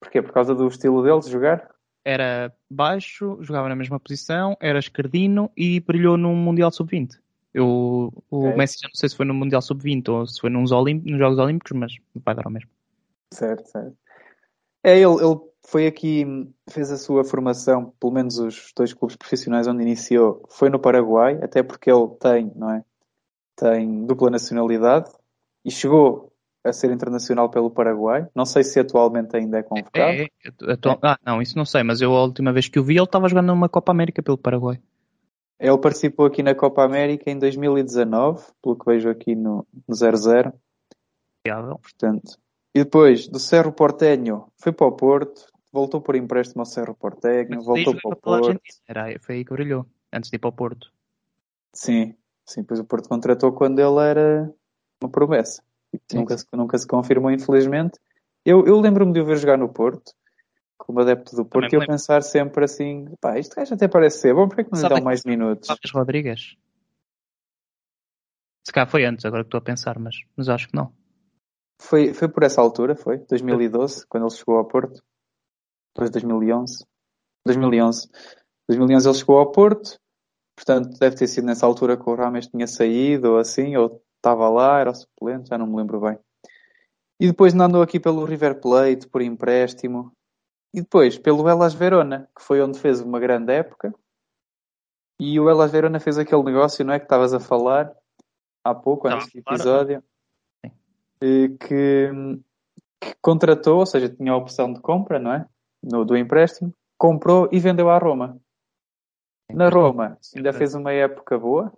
Porquê? Por causa do estilo dele de jogar? era baixo, jogava na mesma posição, era esquerdino e brilhou num Mundial Sub-20. o okay. Messi já não sei se foi no Mundial Sub-20 ou se foi nos, nos Jogos Olímpicos, mas vai dar ao mesmo. Certo, certo. É, ele, ele foi aqui, fez a sua formação, pelo menos os dois clubes profissionais onde iniciou, foi no Paraguai, até porque ele tem, não é? Tem dupla nacionalidade e chegou a ser internacional pelo Paraguai. Não sei se atualmente ainda é convocado. É, é, atual... Ah, não, isso não sei, mas eu a última vez que o vi ele estava jogando numa Copa América pelo Paraguai. Ele participou aqui na Copa América em 2019, pelo que vejo aqui no, no 00. Fiável. Portanto, e depois do Cerro Porteño foi para o Porto, voltou por empréstimo ao Cerro Porteño, voltou para o Porto. Era, foi aí que brilhou, antes de ir para o Porto. Sim, sim, pois o Porto contratou quando ele era uma promessa. Sim, nunca, Se, nunca se confirmou, infelizmente. Eu, eu lembro-me de o ver jogar no Porto, como adepto do Porto, e eu pensar sempre assim: pá, isto gajo até parece ser bom, porque é que não lhe dão mais minutos? Fábio Rodrigues. Se cá foi antes, agora que estou a pensar, mas, mas acho que não. Foi, foi por essa altura, foi? 2012, quando ele chegou ao Porto. Depois de 2011. 2011. 2011 ele chegou ao Porto, portanto deve ter sido nessa altura que o Rames tinha saído ou assim, ou estava lá, era o suplente, já não me lembro bem. E depois andou aqui pelo River Plate, por empréstimo. E depois pelo Elas Verona, que foi onde fez uma grande época. E o Elas Verona fez aquele negócio, não é? Que estavas a falar há pouco, antes do episódio, eh, que, que contratou, ou seja, tinha a opção de compra, não é? No, do empréstimo, comprou e vendeu à Roma. Na Roma, ainda fez uma época boa,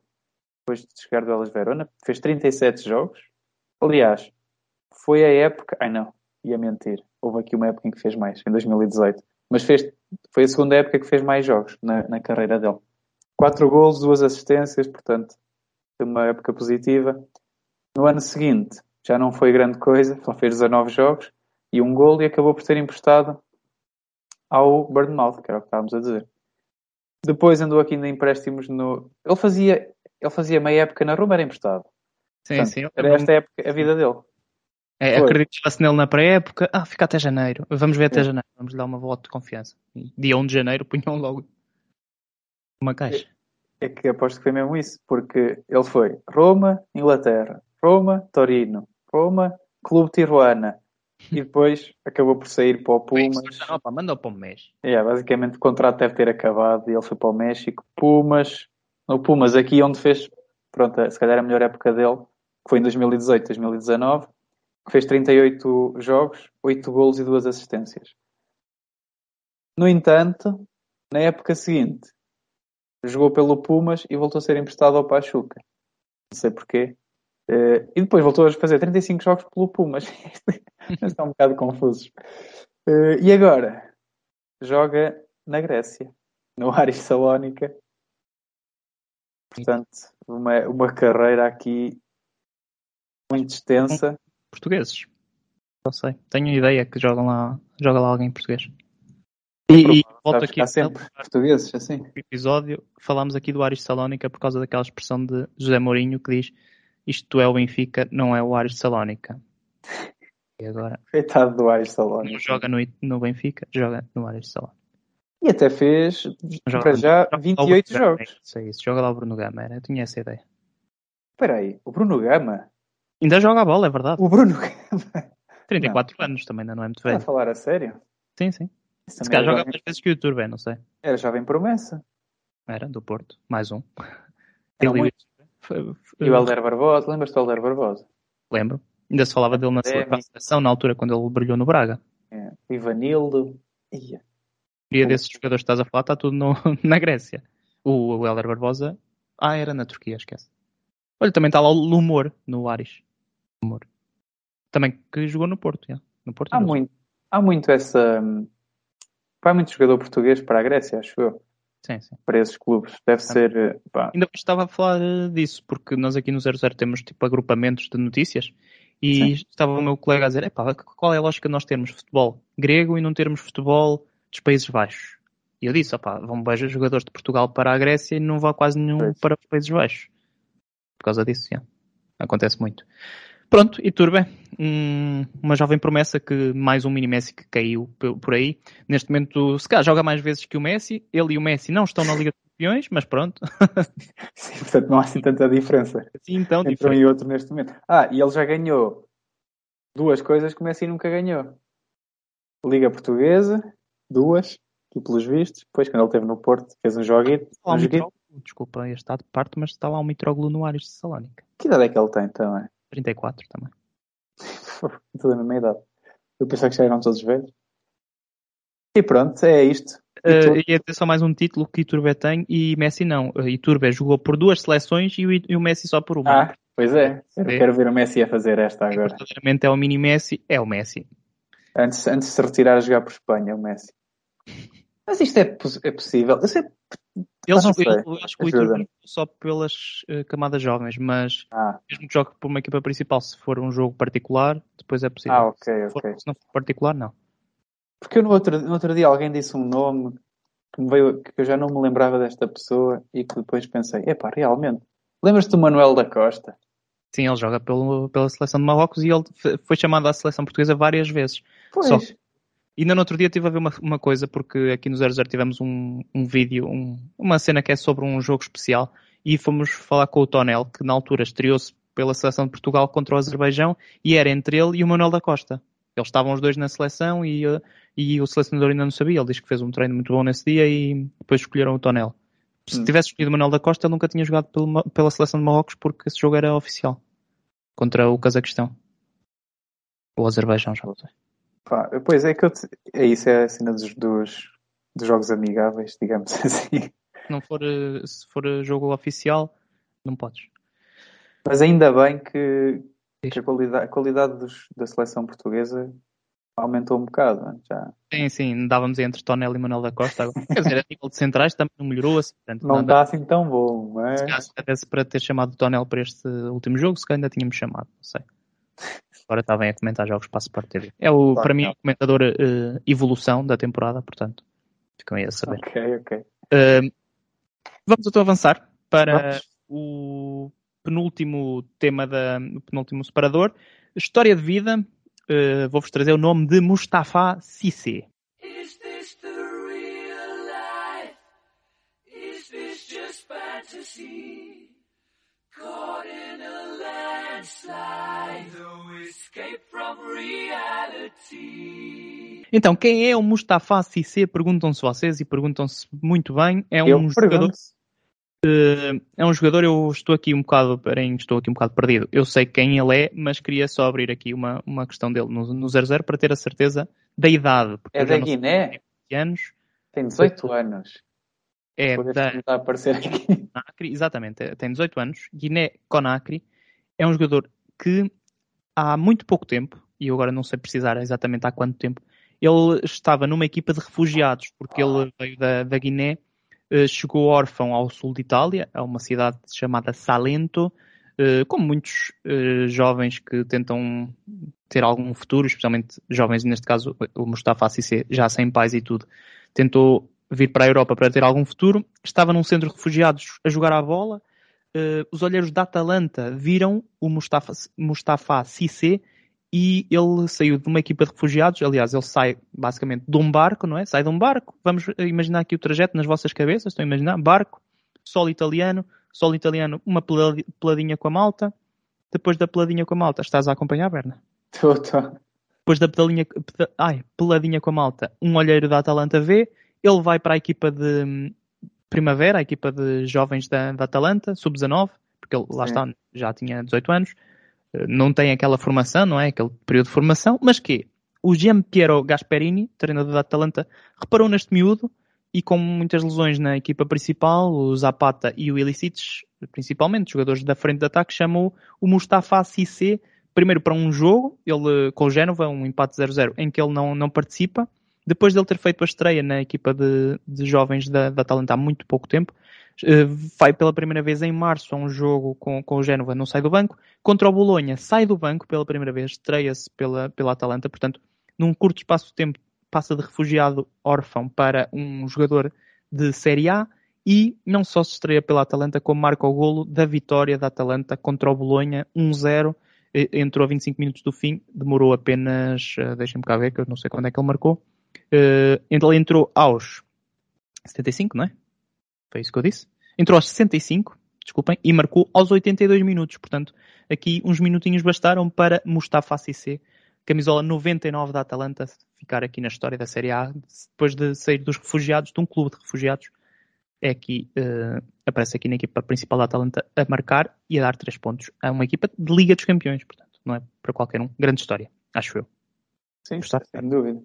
depois de chegar do Elas Verona, fez 37 jogos. Aliás, foi a época. Ai não, ia mentir. Houve aqui uma época em que fez mais, em 2018. Mas fez, foi a segunda época que fez mais jogos na, na carreira dele. Quatro golos, duas assistências, portanto, foi uma época positiva. No ano seguinte, já não foi grande coisa, só fez 19 jogos e um gol e acabou por ser emprestado ao Bournemouth, que era o que estávamos a dizer. Depois andou aqui ainda empréstimos no. Ele fazia, ele fazia meia época na Roma, era emprestado. Sim, Portanto, sim. Era esta época a vida dele. É, acreditava-se nele na pré-época. Ah, fica até janeiro. Vamos ver até janeiro. Vamos lhe dar uma volta de confiança. Dia 1 de janeiro punham logo uma caixa. É que aposto que foi mesmo isso, porque ele foi Roma, Inglaterra, Roma, Torino, Roma, Clube Tijuana e depois acabou por sair para o Pumas. Opa, manda para o mês. É, basicamente o contrato deve ter acabado e ele foi para o México. Pumas, no Pumas, aqui onde fez, pronto, se calhar a melhor época dele, que foi em 2018, 2019, que fez 38 jogos, 8 golos e 2 assistências. No entanto, na época seguinte, jogou pelo Pumas e voltou a ser emprestado ao Pachuca. Não sei porquê. Eh, e depois voltou a fazer 35 jogos pelo Pumas. Estão um bocado confusos. Eh, e agora? Joga na Grécia, no Aris Salónica. Portanto, uma, uma carreira aqui muito extensa. Portugueses. Não sei. Tenho ideia que jogam lá, joga lá alguém em português. E, e volto aqui sempre portugueses, assim. episódio. Falámos aqui do Aris Salónica por causa daquela expressão de José Mourinho que diz isto é o Benfica, não é o Aris Salónica. E agora Coitado do Aris não Salónica. joga no, no Benfica, joga no Aris Salónica. E até fez, Joga- para já, joga lá o 28 Bruno Gama, jogos. é Isso é isso. Joga lá o Bruno Gama, era. Eu tinha essa ideia. Espera aí, o Bruno Gama? Ainda joga a bola, é verdade. O Bruno Gama? 34 anos também, ainda não é muito Está a velho. falar a sério? Sim, sim. Isso Se calhar era, joga mais vezes que o Turbe, não sei. era jovem promessa. Era, do Porto. Mais um. Era e muito. Foi- E o Helder Barbosa, lembras-te do Helder Barbosa? Lembro. Ainda se falava dele na É, sele- seleção, na altura, quando ele brilhou no Braga. É. Ivanildo. Ia. E desses jogadores que estás a falar, está tudo no- na Grécia. O, o Helder Barbosa. Ah, era na Turquia, esquece. Olha, também está lá o Lumor, no Aris. Lumor. Também que jogou no Porto, já. No Porto Há muito, há muito essa. Vai muito jogador português para a Grécia, acho eu. Sim, sim. Para esses clubes. Deve ser. eh, pá, Ainda estava a falar eh, disso, porque nós aqui no 00 temos tipo agrupamentos de notícias e Sim. estava o meu colega a dizer, qual é a lógica de nós termos futebol grego e não termos futebol dos Países Baixos? E eu disse, opá, vão beijar jogadores de Portugal para a Grécia e não vá quase nenhum Pois. para os Países Baixos. Por causa disso, já. Acontece muito. Pronto, e Turbe, um- uma jovem promessa que mais um mini Messi que caiu por aí. Neste momento, se calhar joga mais vezes que o Messi. Ele e o Messi não estão na Liga dos Campeões, mas pronto. sim, portanto, não há assim tanta diferença Assim, então, entre um diferente. e outro neste momento. Ah, e ele já ganhou duas coisas que o Messi nunca ganhou: Liga Portuguesa, duas, aqui pelos vistos. Depois, quando ele esteve no Porto, fez um lá Um o joguinho. Mitroglou, desculpa este está de parte, mas está lá o Mitroglou no Ares de Salónica. Que idade é que ele tem também? 34 também. Tudo na mesma idade. Eu pensava que já eram todos velhos. E pronto, é isto. E Uh, ia ter só mais um título que Iturbe tem e Messi não. Uh, Iturbe jogou por duas seleções e o, e o Messi só por uma. Ah, pois é. Eu É. quero ver o Messi a fazer esta agora. Verdadeiramente é o mini Messi, é o Messi. Antes, antes de se retirar a jogar por Espanha, o Messi. Mas isto é, é possível. Eu sei. Eles, eu, eu acho que o. Iturbe jogou só pelas uh, camadas jovens, mas Ah, mesmo que jogue por uma equipa principal, se for um jogo particular, depois é possível. ah ok, Se, for- ok. se não for particular, não. Porque eu no outro, no outro dia alguém disse um nome que, veio, que eu já não me lembrava desta pessoa e que depois pensei, epá, realmente. Lembras-te do Manuel da Costa? Sim, ele joga pelo, pela seleção de Marrocos e ele foi chamado à seleção portuguesa várias vezes. Pois. Só. E ainda no outro dia estive a ver uma, uma coisa, porque aqui no 00 tivemos um, um vídeo, um- uma cena que é sobre um jogo especial, e fomos falar com o Tonel, que na altura estreou-se pela seleção de Portugal contra o Azerbaijão, e era entre ele e o Manuel da Costa. Eles estavam os dois na seleção e, e o selecionador ainda não sabia. Ele diz que fez um treino muito bom nesse dia e depois escolheram o Tonel Se Hum. tivesse escolhido Manuel da Costa, ele nunca tinha jogado pelo Ma- pela seleção de Marrocos porque esse jogo era oficial. Contra o Cazaquistão. Ou Azerbaijão, já não sei. Pá, pois é que eu te... é isso, é a cena dos, dos, dos jogos amigáveis, digamos assim. Se não for, eh, se for eh, jogo oficial, não podes. Mas ainda bem que, que a qualidade, a qualidade dos- da seleção portuguesa aumentou um bocado. né? Já Sim, sim, dávamos entre Tonel e Manuel da Costa. Agora. Quer dizer, a nível de centrais também não melhorou assim. Portanto, não está assim tão bom, mas Se calhar, para ter chamado o Tonel para este último jogo, se calhar ainda tínhamos chamado, não sei. Agora está bem a comentar jogos para a Sport TV. É o, Claro, para mim, não. o comentador eh, evolução da temporada, portanto, ficam aí a saber. ok, ok. Eh, vamos então avançar para Vamos. o penúltimo tema, da, o penúltimo separador. História de vida. Eh, Vou-vos trazer o nome de Mustafa. Is this Então, quem é o Mustafa Cissé? Perguntam-se vocês e perguntam-se muito bem. É eu um jogador pergunto. é um jogador, eu estou aqui um bocado, peraí, estou aqui um bocado perdido. Eu sei quem ele é, mas queria só abrir aqui uma, uma questão dele no, no 00 para ter a certeza da idade. É eu da sei Guiné? quantos anos. Tem 18 anos. É da está a aparecer aqui. Exatamente, é- tem 18 anos. Guiné-Conakry é um jogador que há muito pouco tempo, e eu agora não sei precisar exatamente há quanto tempo, ele estava numa equipa de refugiados, porque ele veio da, da Guiné, eh, chegou órfão ao sul de Itália, a uma cidade chamada Salento, eh, como muitos eh, jovens que tentam ter algum futuro, especialmente jovens, neste caso o Mustafa Cissé, já sem pais e tudo, tentou vir para a Europa para ter algum futuro, estava num centro de refugiados a jogar à bola, eh, os olheiros da Atalanta viram o Mustafa, Mustafa Cissé e ele saiu de uma equipa de refugiados, aliás, ele sai basicamente de um barco, não é? Sai de um barco, vamos imaginar aqui o trajeto nas vossas cabeças, estão a imaginar? Barco, solo italiano, solo italiano, uma peladi- peladinha com a malta, depois da peladinha com a malta, estás a acompanhar, Berna? Tô, tô. Depois da pedalinha, peda- ai, peladinha com a malta, um olheiro da Atalanta vê, ele vai para a equipa de primavera, a equipa de jovens da, da Atalanta, sub-19, porque ele lá Sim. está, já tinha 18 anos, eh, não tem aquela formação, não é? Aquele período de formação, mas que o Gian Piero Gasperini, treinador da Atalanta, reparou neste miúdo e com muitas lesões na equipa principal, o Zapata e o Ilicic, principalmente, jogadores da frente de ataque, chamou o Mustafa Cissé primeiro para um jogo, ele com o Génova, um empate 0-0, em que ele não, não participa. Depois de ele ter feito a estreia na equipa de, de jovens da, da Atalanta há muito pouco tempo, eh, vai pela primeira vez em março a um jogo com, com o Génova, não sai do banco. Contra o Bolonha, sai do banco pela primeira vez, estreia-se pela, pela Atalanta. Portanto, num curto espaço de tempo, passa de refugiado órfão para um jogador de Série A e não só se estreia pela Atalanta, como marca o golo da vitória da Atalanta contra o Bolonha, 1-0. Eh, Entrou a 25 minutos do fim, demorou apenas, eh, deixem-me cá ver, que eu não sei quando é que ele marcou. Eh, Ele entrou aos 75, não é? Foi isso que eu disse. Entrou aos 65, desculpem, e marcou aos 82 minutos. Portanto, aqui uns minutinhos bastaram para Mustafa Cissé, camisola 99 da Atalanta, ficar aqui na história da Série A, depois de sair dos refugiados, de um clube de refugiados, é aqui, eh, aparece aqui na equipa principal da Atalanta a marcar e a dar 3 pontos a uma equipa de Liga dos Campeões, portanto, não é para qualquer um. Grande história, acho eu. Sim, Gostaste? sem dúvida.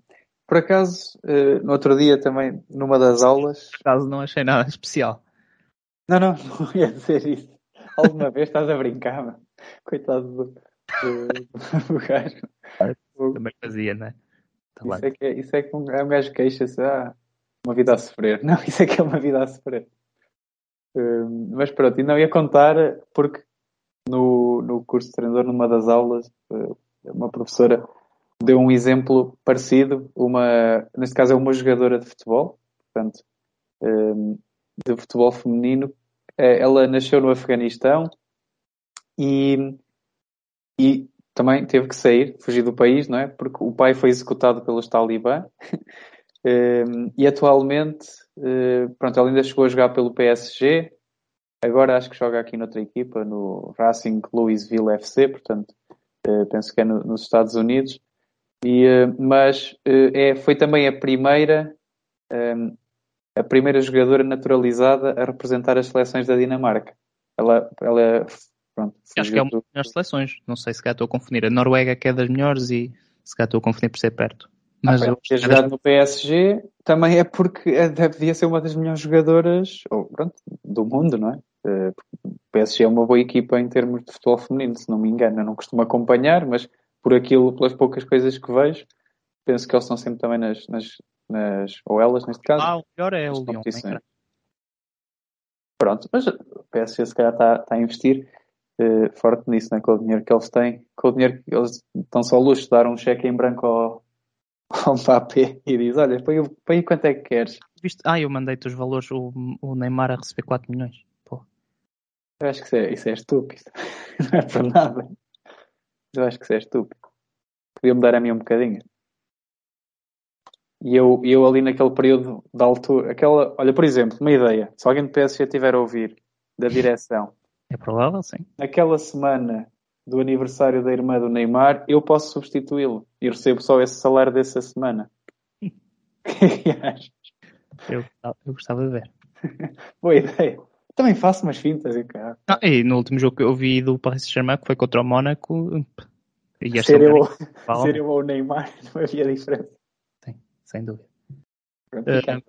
Por acaso, eh, no outro dia também, numa das aulas. Por acaso não achei nada especial. Não, não, não ia dizer isso. Alguma vez estás a brincar, mano. Coitado do, do, do gajo. Também fazia, não é? Tá Isso é que, é, isso é que um, é um gajo que queixa-se, ah, uma vida a sofrer. Não, isso é que é uma vida a sofrer. Hum, mas pronto, e não ia contar porque no, no curso de treinador, numa das aulas, eh, uma professora deu um exemplo parecido, uma, neste caso é uma jogadora de futebol, portanto, hum, de futebol feminino. Eh, Ela nasceu no Afeganistão e, e também teve que sair, fugir do país, não é? Porque o pai foi executado pelos talibã. Um, e atualmente, uh, pronto, ela ainda chegou a jogar pelo PSG. Agora acho que joga aqui noutra equipa, no Racing Louisville FC, portanto, uh, penso que é no- nos Estados Unidos. E, uh, mas uh, é, foi também a primeira, um, a primeira jogadora naturalizada a representar as seleções da Dinamarca. Ela, ela pronto, Acho que é uma das melhores seleções. Não sei se cá estou a confundir. A Noruega que é das melhores e se cá estou a confundir por ser perto. Mas Ah, eu ter jogado no PSG também é porque é- devia ser uma das melhores jogadoras ou, pronto, do mundo, não é? Eh, O PSG é uma boa equipa em termos de futebol feminino, se não me engano. Eu não costumo acompanhar, mas por aquilo, pelas poucas coisas que vejo, penso que eles estão sempre também nas, nas, nas ou elas, neste caso, ah, o melhor é o Lyon. Pronto, mas o PSG se calhar está, está a investir eh, forte nisso, né? com o dinheiro que eles têm. Com o dinheiro que eles estão só luxo de dar um cheque em branco ao, ao Mbappé e diz, olha, põe, põe quanto é que queres. Viste? Ah, eu mandei-te os valores. O, o Neymar a receber 4 milhões. Pô. Eu acho que isso é, isso é estúpido. Não é para nada. Eu acho que isso é estúpido. Podia-me dar a mim um bocadinho. E eu, eu ali naquele período da altura, aquela, olha, por exemplo, uma ideia, se alguém do PSG estiver a ouvir, da direção, É provável, sim. naquela semana do aniversário da irmã do Neymar, eu posso substituí-lo e recebo só esse salário dessa semana. O que é que achas? Eu, eu gostava de ver. Boa ideia. Também faço umas fintas e cara. Ah, e no último jogo que eu vi do Paris Saint-Germain, que foi contra o Mónaco, Ser um eu, ser eu ou o Neymar, não havia diferença. sem dúvida. Pronto, ideia.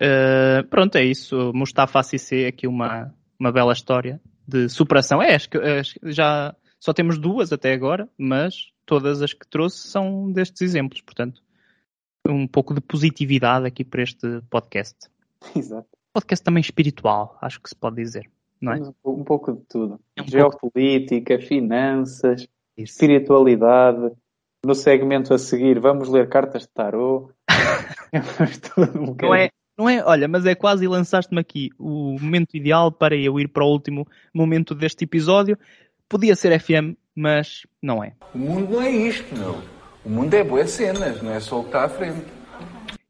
Uh, pronto, é isso. Mustafa Cissé, aqui uma, uma bela história de superação. É, acho que, acho que já só temos duas até agora, mas todas as que trouxe são destes exemplos. Portanto, um pouco de positividade aqui para este podcast. Exato. Podcast também espiritual, acho que se pode dizer, não é? Um pouco de tudo. É um Geopolítica, finanças, Isso. espiritualidade. No segmento a seguir, vamos ler cartas de tarô. Um Não é, não é, olha, mas é quase lançaste-me aqui o momento ideal para eu ir para o último momento deste episódio. Podia ser FM, mas não é. O mundo não é isto, meu. O mundo é boas cenas, não é só o que está à frente.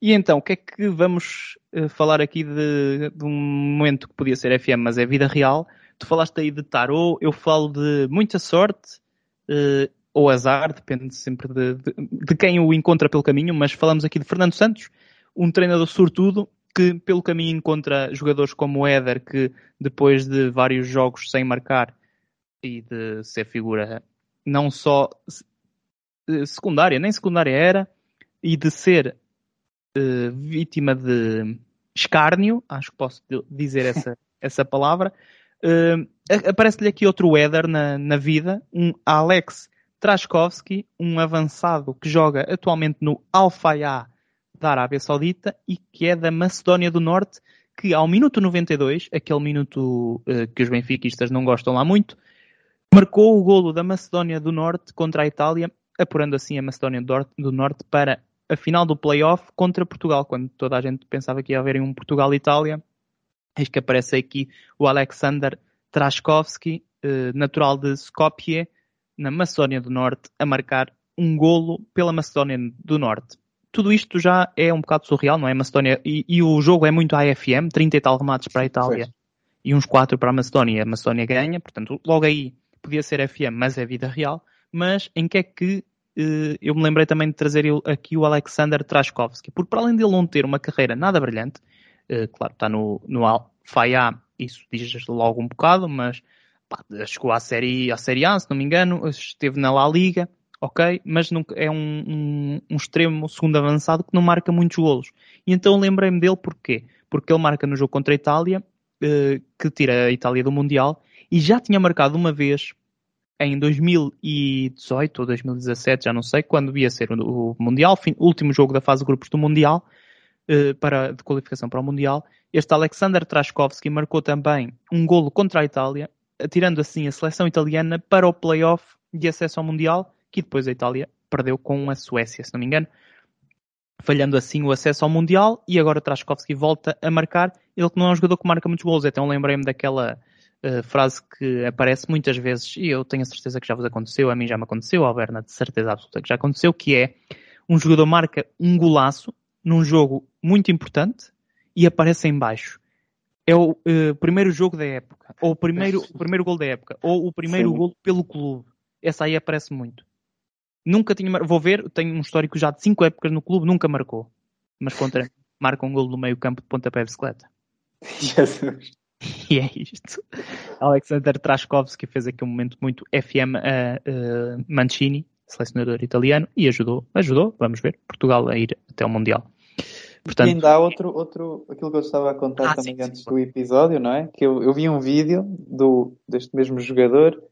E então, o que é que vamos eh, falar aqui de, de um momento que podia ser FM, mas é vida real? Tu falaste aí de tarô, eu falo de muita sorte eh, ou azar, depende sempre de, de, de quem o encontra pelo caminho, mas falamos aqui de Fernando Santos, um treinador sortudo que pelo caminho encontra jogadores como o Éder, que depois de vários jogos sem marcar e de ser figura não só eh, secundária, nem secundária era, e de ser eh, vítima de escárnio, acho que posso di- dizer essa, essa palavra, a- aparece-lhe aqui outro Éder na, na vida, um Alex Traskowski, um avançado que joga atualmente no Al-Fayha da Arábia Saudita e que é da Macedónia do Norte, que ao minuto 92, aquele minuto eh, que os benfiquistas não gostam lá muito, marcou o golo da Macedónia do Norte contra a Itália, apurando assim a Macedónia do Norte para a final do play-off contra Portugal, quando toda a gente pensava que ia haver um Portugal-Itália. Eis que aparece aqui o Alexander Traskowski, eh, natural de Skopje, na Macedónia do Norte, a marcar um golo pela Macedónia do Norte. Tudo isto já é um bocado surreal, não é? Macedónia, e, e o jogo é muito AFM, 30 e tal remates para a Itália e uns 4 para a Macedónia. A Macedónia ganha, portanto, logo aí podia ser FM, mas é vida real. Mas em que é que eu me lembrei também de trazer aqui o Alexander Traskowski? Porque para além dele não ter uma carreira nada brilhante, eh, claro, está no, no Al-Fayha, isso diz logo um bocado, mas pá, chegou à série, à série A, se não me engano, esteve na La Liga, ok, mas nunca, é um, um, um extremo segundo avançado que não marca muitos golos. E então lembrei-me dele porquê? Porque ele marca no jogo contra a Itália, eh, que tira a Itália do Mundial, e já tinha marcado uma vez em 2018 ou 2017, já não sei, quando ia ser o, Mundial, fim, último jogo da fase de grupos do Mundial, eh, para, de qualificação para o Mundial. Este Alexander Traskowski marcou também um golo contra a Itália, tirando assim a seleção italiana para o play-off de acesso ao Mundial, que depois a Itália perdeu com a Suécia, se não me engano, falhando assim o acesso ao Mundial, e agora Traskowski volta a marcar, ele que não é um jogador que marca muitos golos, então lembrei-me daquela uh, frase que aparece muitas vezes, e eu tenho a certeza que já vos aconteceu, a mim já me aconteceu, ao Berna de certeza absoluta que já aconteceu, que é um jogador marca um golaço num jogo muito importante e aparece em baixo. É o uh, primeiro jogo da época, ou o primeiro, o primeiro gol da época, ou o primeiro Sim. gol pelo clube. Essa aí aparece muito. Nunca tinha. Vou ver, tenho um histórico já de cinco épocas no clube, nunca marcou. Mas contra marca um golo no meio campo de pontapé de bicicleta. Jesus. E é isto. Alexander Traskovski fez aqui um momento muito FM a uh, Mancini, selecionador italiano, e ajudou, ajudou, vamos ver, Portugal a ir até o Mundial. Portanto, e ainda há outro, outro, aquilo que eu estava a contar Ah, também sim, antes sim. do episódio, não é? Que eu, eu vi um vídeo do, deste mesmo jogador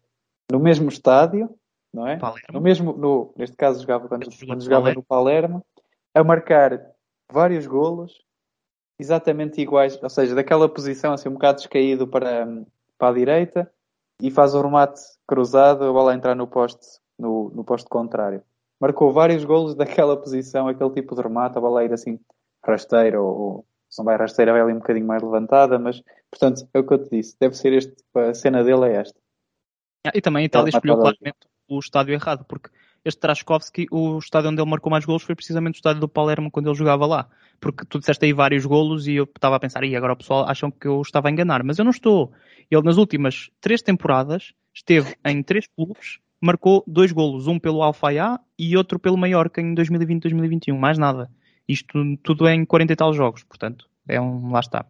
no mesmo estádio, não é? Palermo. No mesmo, no, neste caso jogava quando, quando jogava Palermo. no Palermo, a marcar vários golos exatamente iguais, ou seja, daquela posição assim um bocado descaído para, para a direita e faz o remate cruzado, a bola entrar no poste, no, no poste contrário. Marcou vários golos daquela posição, aquele tipo de remate, a bola ir assim rasteira ou, ou se não vai rasteira, vai ali um bocadinho mais levantada, mas portanto é o que eu te disse, deve ser este, a cena dele é esta. Ah, E também a Itália escolheu claramente o estádio errado, porque este Traskovski, o estádio onde ele marcou mais golos foi precisamente o estádio do Palermo quando ele jogava lá. Porque tu disseste aí vários golos e eu estava a pensar, e agora o pessoal acham que eu estava a enganar, mas eu não estou. Ele nas últimas três temporadas esteve em três clubes, marcou dois golos, um pelo Alfaiá e outro pelo Mallorca em 2020-2021, mais nada. Isto tudo é em 40 e tal jogos, portanto, é um, lá está.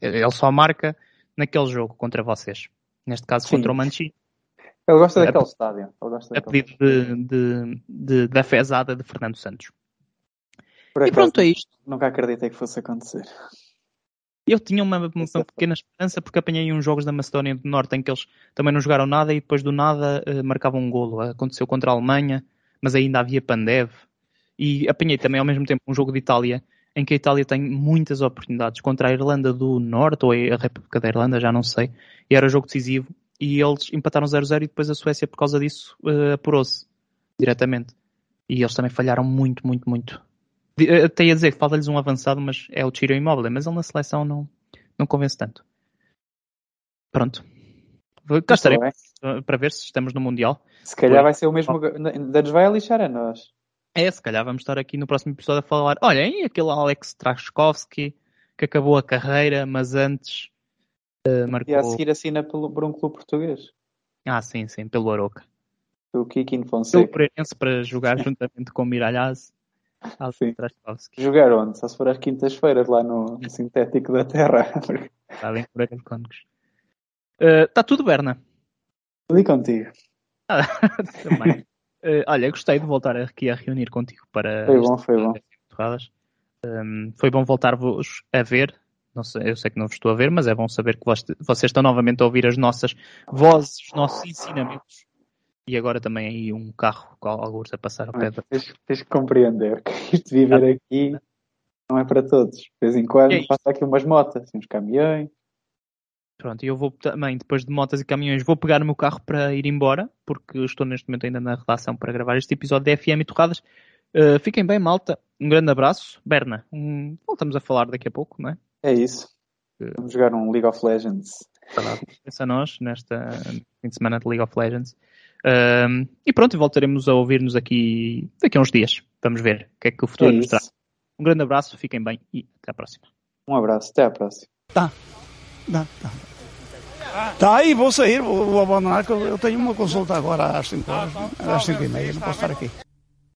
Ele só marca naquele jogo contra vocês. Neste caso Sim. contra o Mancini Ele gosta É daquele estádio. Ele gosta a daquele pedido de, de, de- da fezada de Fernando Santos. E pronto, é isto. Nunca acreditei que fosse acontecer. Eu tinha uma, uma é pequena esperança porque apanhei uns jogos da Macedónia do Norte em que eles também não jogaram nada e depois do nada eh, marcavam um golo. Aconteceu contra a Alemanha, mas ainda havia Pandev. E apanhei também ao mesmo tempo um jogo de Itália em que a Itália tem muitas oportunidades contra a Irlanda do Norte ou a República da Irlanda, já não sei. E era jogo decisivo e eles empataram 0-0 e depois a Suécia por causa disso eh, apurou-se diretamente. E eles também falharam muito, muito, muito. Eh, Até ia dizer que falta-lhes um avançado, mas é o Tiro Imóvel, mas ele na seleção não, não convence tanto. Pronto. Cá estaremos bem. eh, para ver se estamos no Mundial. Se calhar Pois. vai ser o mesmo. Ainda nos vai a lixar a nós. É, se calhar vamos estar aqui no próximo episódio a falar. Olha, e aquele Alex Traskovski que acabou a carreira, mas antes eh, marcou. E a seguir assina pelo, por um clube português. Ah, sim, sim, pelo Aroca. O Kikin Pelo Fonseca. Moreirense para jogar juntamente com o Miralhaz. Jogar onde? Só se for às quintas-feiras lá no, Sintético da Terra. Está bem, Moreira de Cónegos. Está tudo, Berna. Ali contigo. Também. Eh, olha, gostei de voltar aqui a reunir contigo para. Foi bom, foi bom. Um, foi bom voltar-vos a ver. Não sei, eu sei que não vos estou a ver, mas é bom saber que vos- vocês estão novamente a ouvir as nossas vozes, os nossos ensinamentos. E agora também aí um carro com alguns a passar ao pé da. Tens, tens que compreender que isto de viver aqui não é para todos. De vez em quando É passa aqui umas motas, uns caminhões. Pronto, e eu vou também, depois de motas e caminhões, vou pegar o meu carro para ir embora, porque estou neste momento ainda na redação para gravar este episódio de FM e Torradas. Uh, fiquem bem, malta. Um grande abraço. Berna, um- voltamos a falar daqui a pouco, não é? É isso. Vamos jogar um League of Legends. Pensa a nós nesta fim de semana de League of Legends. Um, e pronto, voltaremos a ouvir-nos aqui daqui a uns dias. Vamos ver o que é que o É futuro nos traz. Um grande abraço, fiquem bem e até à próxima. Um abraço. Até à próxima. Tá, tá. Tá aí, vou sair, vou, vou abandonar, que eu, eu tenho uma consulta agora às 5 horas, às 5 e meia, não posso estar aqui.